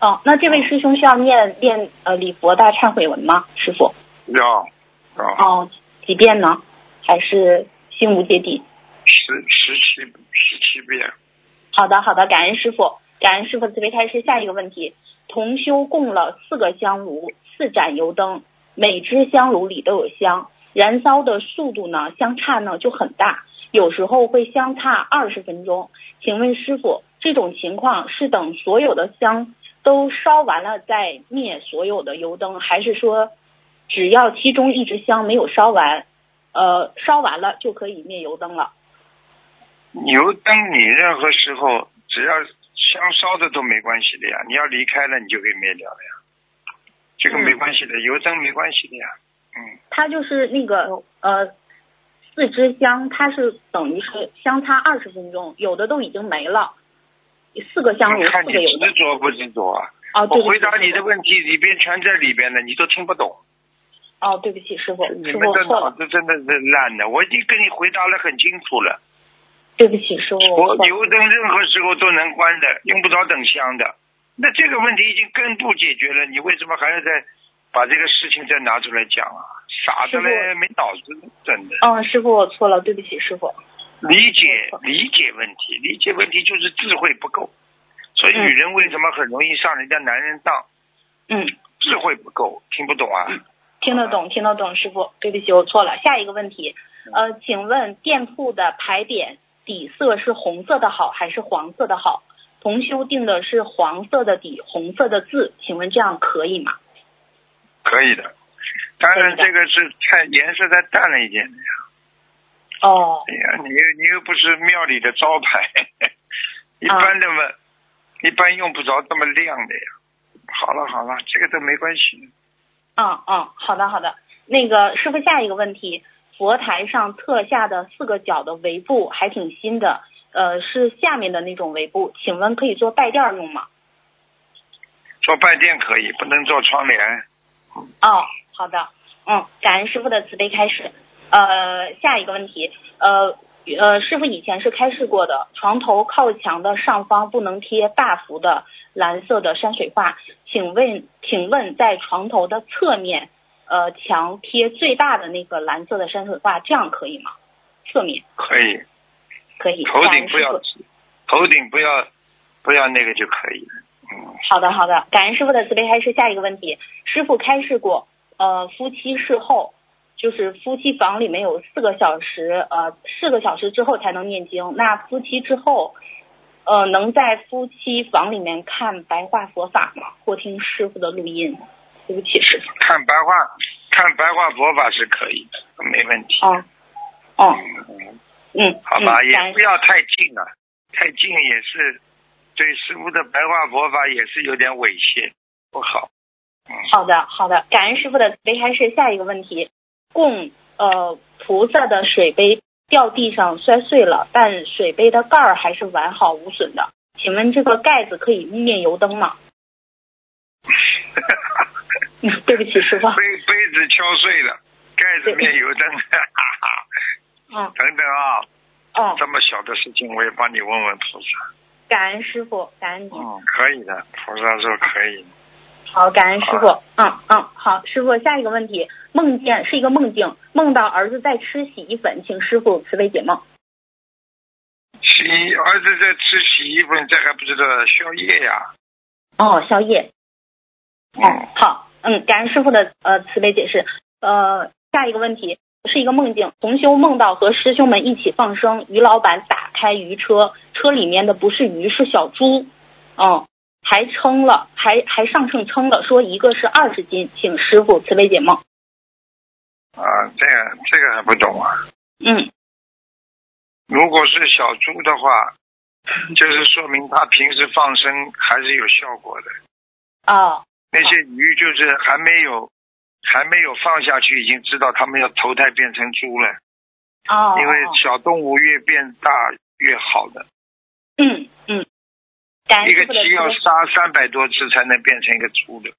哦，那这位师兄需要念念呃礼佛大忏悔文吗？师傅？要要哦，几遍呢？还是心无芥蒂？十十七十七遍。好的，好的，感恩师傅，感恩师傅慈悲开示。下一个问题，同修供了四个香炉，四盏油灯，每只香炉里都有香，燃烧的速度呢相差呢就很大，有时候会相差二十分钟。请问师傅，这种情况是等所有的香都烧完了再灭所有的油灯，还是说只要其中一支香没有烧完，呃，烧完了就可以灭油灯了？油灯你任何时候只要香烧的都没关系的呀，你要离开了你就可以灭掉了呀，这个没关系的，油灯没关系的呀。嗯，它就是那个呃四支香，它是等于是相差二十分钟，有的都已经没了，四个香炉看你四个油灯执。着不执着啊？我回答你的问题里边全在里边的，你都听不懂。哦，对不起师傅，你师傅们的脑子真的是烂的，我已经跟你回答了很清楚了。对不起师傅，我油灯任何时候都能关的，用不着等香的。那这个问题已经根部解决了，你为什么还要再把这个事情再拿出来讲啊？傻的嘞，没脑子，真的。嗯，师傅我错了，对不起师傅。理解理解问题，理解问题就是智慧不够。所以嗯女人为什么很容易上人家男人当？嗯，智慧不够，听不懂啊？听得懂，听得懂，师傅，对不起，我错了。下一个问题，呃，请问店铺的牌匾底色是红色的好还是黄色的好？同修订的是黄色的底，红色的字，请问这样可以吗？可以的。当然，可以的这个是太颜色太淡了一点的呀。哦，哎呀，你又你又不是庙里的招牌，一般的嘛，一般用不着这么亮的呀。好了好了，这个都没关系。嗯嗯，好的好的。那个师傅，下一个问题，佛台上侧下的四个角的围布还挺新的，呃，是下面的那种围布，请问可以做拜垫用吗？做拜垫可以，不能做窗帘。哦，好的，嗯，感恩师傅的慈悲开示。呃，下一个问题，呃呃，师傅以前是开示过的，床头靠墙的上方不能贴大幅的蓝色的山水画，请问，请问在床头的侧面，呃，墙贴最大的那个蓝色的山水画，这样可以吗？侧面可以，可以。头顶不要头顶不要不要那个就可以了。嗯，好的，好的，感恩师傅的慈悲开示。下一个问题，师傅开示过，呃，夫妻事后，就是夫妻房里面有四个小时，呃，四个小时之后才能念经。那夫妻之后，呃，能在夫妻房里面看白话佛法吗？或听师傅的录音？对不起，师傅。看白话看白话佛法是可以的，没问题。哦，哦，嗯，嗯，好吧，嗯、也不要太近了，太近也是对师傅的白话佛法也是有点猥亵，不好。嗯，好的，好的，感恩师傅的慈悲开示。下一个问题，供呃菩萨的水杯掉地上摔碎了，但水杯的盖儿还是完好无损的，请问这个盖子可以灭油灯吗？嗯 对不起，师傅。杯杯子敲碎了，盖子灭油灯，哈哈。嗯，等等啊，哦，这么小的事情我也帮你问问菩萨。感恩师傅，感恩您。嗯，可以的，菩萨说可以。好，感恩师傅。嗯嗯，好，师傅，下一个问题，梦见是一个梦境，梦到儿子在吃洗衣粉，请师傅慈悲解梦。洗儿子在吃洗衣粉，这还不知道宵夜呀？哦，宵夜。嗯，好，嗯，感恩师傅的呃慈悲解释。呃，下一个问题是一个梦境，同修梦到和师兄们一起放生，于老板打开鱼车，车里面的不是鱼是小猪，嗯，还称了，还还上秤称了，说一个是二十斤，请师傅慈悲解梦。啊，这个这个还不懂啊。嗯，如果是小猪的话，就是说明他平时放生还是有效果的。哦，那些鱼就是还没有还没有放下去，已经知道它们要投胎变成猪了。哦，因为小动物越变大越好的，嗯嗯，感恩一个鸡要杀三百多次才能变成一个猪的，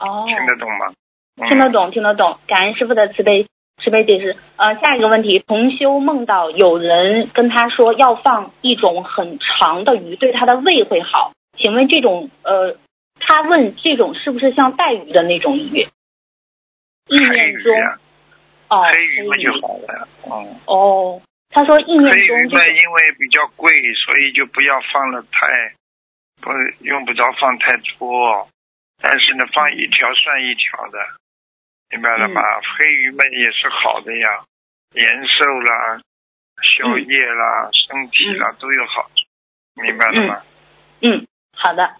哦，听得懂吗？嗯。听得懂，听得懂，感恩师傅的慈悲慈悲解释。呃，下一个问题，同修梦到有人跟他说要放一种很长的鱼，对他的胃会好。请问这种呃，他问这种是不是像带鱼的那种鱼？意念中。哦，黑鱼嘛就好了。哦，哦，他说意念黑鱼嘛，中就是因为比较贵，所以就不要放了太，不用不着放太多，但是呢，放一条算一条的，明白了吗？嗯黑鱼们也是好的呀，延寿啦、宵夜啦、身体啦都有好处，明白了吗？嗯，好的，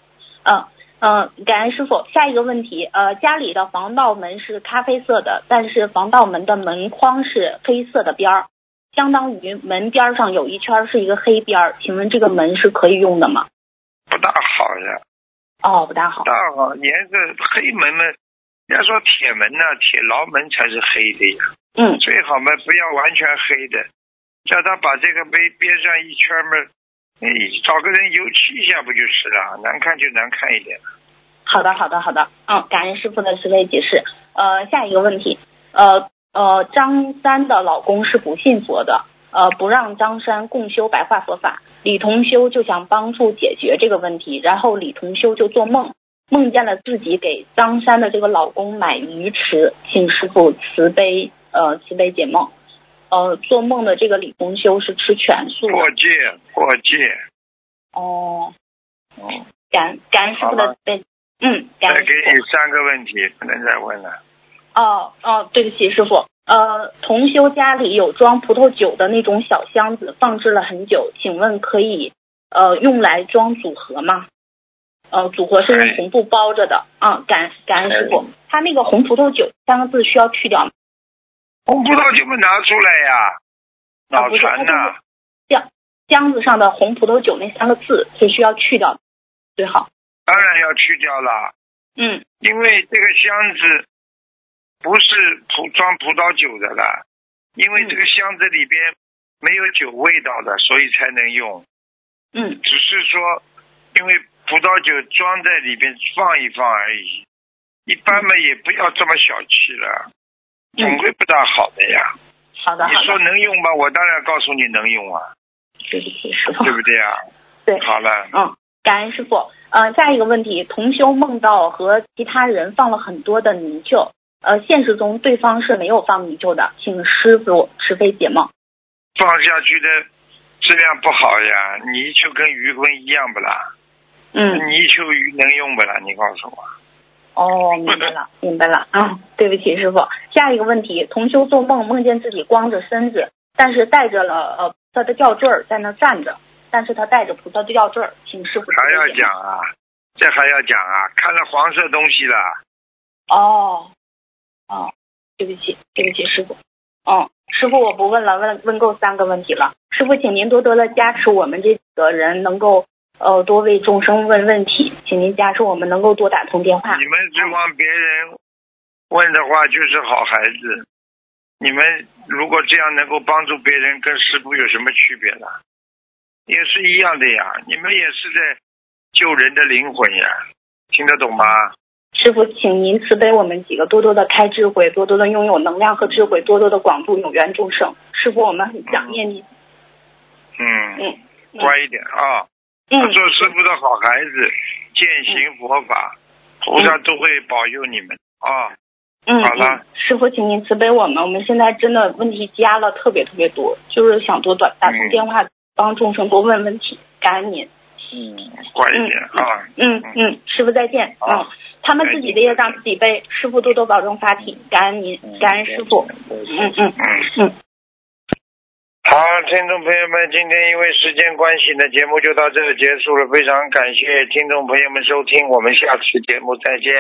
嗯嗯，感恩师傅。下一个问题，呃，家里的防盗门是咖啡色的，但是防盗门的门框是黑色的边儿，相当于门边上有一圈是一个黑边儿，请问这个门是可以用的吗？不大好呀，哦，不大好不。大好，颜色黑门嘛，人家说铁门呐、铁牢门才是黑的呀。嗯最好嘛，不要完全黑的，叫他把这个杯边上一圈嘛，哎，找个人油漆一下不就是了？难看就难看一点。好的，好的，好的。嗯，感恩师傅的慈悲解释。呃，下一个问题，呃呃，张三的老公是不信佛的，呃，不让张三共修白话佛法。李同修就想帮助解决这个问题，然后李同修就做梦，梦见了自己给张三的这个老公买鱼池，请师傅慈悲呃慈悲解梦。呃，做梦的这个李同修是吃全素的过界，过界。哦，哦，感感恩师傅的嗯，感再给恩师傅。你三个问题，不能再问了。哦哦，对不起，师傅。呃，同修家里有装葡萄酒的那种小箱子，放置了很久，请问可以呃用来装组合吗？呃，组合是用红布包着的。啊，感感恩师傅。他那个红葡萄酒三个字需要去掉吗？红葡萄酒不拿出来呀，啊，脑不是，它就残呐！是箱箱子上的红葡萄酒那三个字是需要去掉的，最好。当然要去掉了，嗯因为这个箱子不是葡装葡萄酒的了，因为这个箱子里边没有酒味道的，所以才能用。嗯只是说，因为葡萄酒装在里边放一放而已。一般嘛，也不要这么小气了，总归不大好的呀。你好的你，说能用吗？我当然告诉你能用啊，对不起师傅。对不对啊？对，好了，嗯，感恩师傅。呃，下一个问题，同修梦到和其他人放了很多的泥鳅，呃，现实中对方是没有放泥鳅的，请师傅慈悲解梦。放下去的质量不好呀，泥鳅跟鱼魂一样不啦？嗯，泥鳅鱼能用不啦？你告诉我。哦，明白了，明白了。嗯，对不起，师傅。下一个问题，同修做梦梦见自己光着身子，但是带着了呃菩萨的吊坠儿在那站着，但是他带着菩萨的吊坠儿，请师傅还要。讲啊？这还要讲啊？看了黄色东西了，哦，哦，对不起，对不起，师傅。嗯，师傅，我不问了，问问够三个问题了。师傅，请您多多的加持我们这个人，能够呃多为众生问问题，请您加持我们能够多打通电话。你们指望别人问的话就是好孩子。你们如果这样能够帮助别人，跟师傅有什么区别呢？也是一样的呀，你们也是在救人的灵魂呀，听得懂吗？师傅，请您慈悲我们几个，多多的开智慧，多多的拥有能量和智慧，多多的广度有缘众生。师傅，我们很想念你。嗯，嗯乖一点啊，嗯，做师傅的好孩子，践行佛法，菩萨都会保佑你们啊。嗯，好了嗯师傅，请您慈悲我们，我们现在真的问题积压了特别特别多，就是想多打打通嗯电话，帮众生多问问题，感恩您。嗯，乖一点啊。嗯嗯，师傅再见。好嗯，他们自己的业障自己背，师傅多多保重法体，感恩您，感恩师傅。嗯嗯嗯。嗯，好，听众朋友们，今天因为时间关系呢，节目就到这里结束了。非常感谢听众朋友们收听，我们下次节目再见。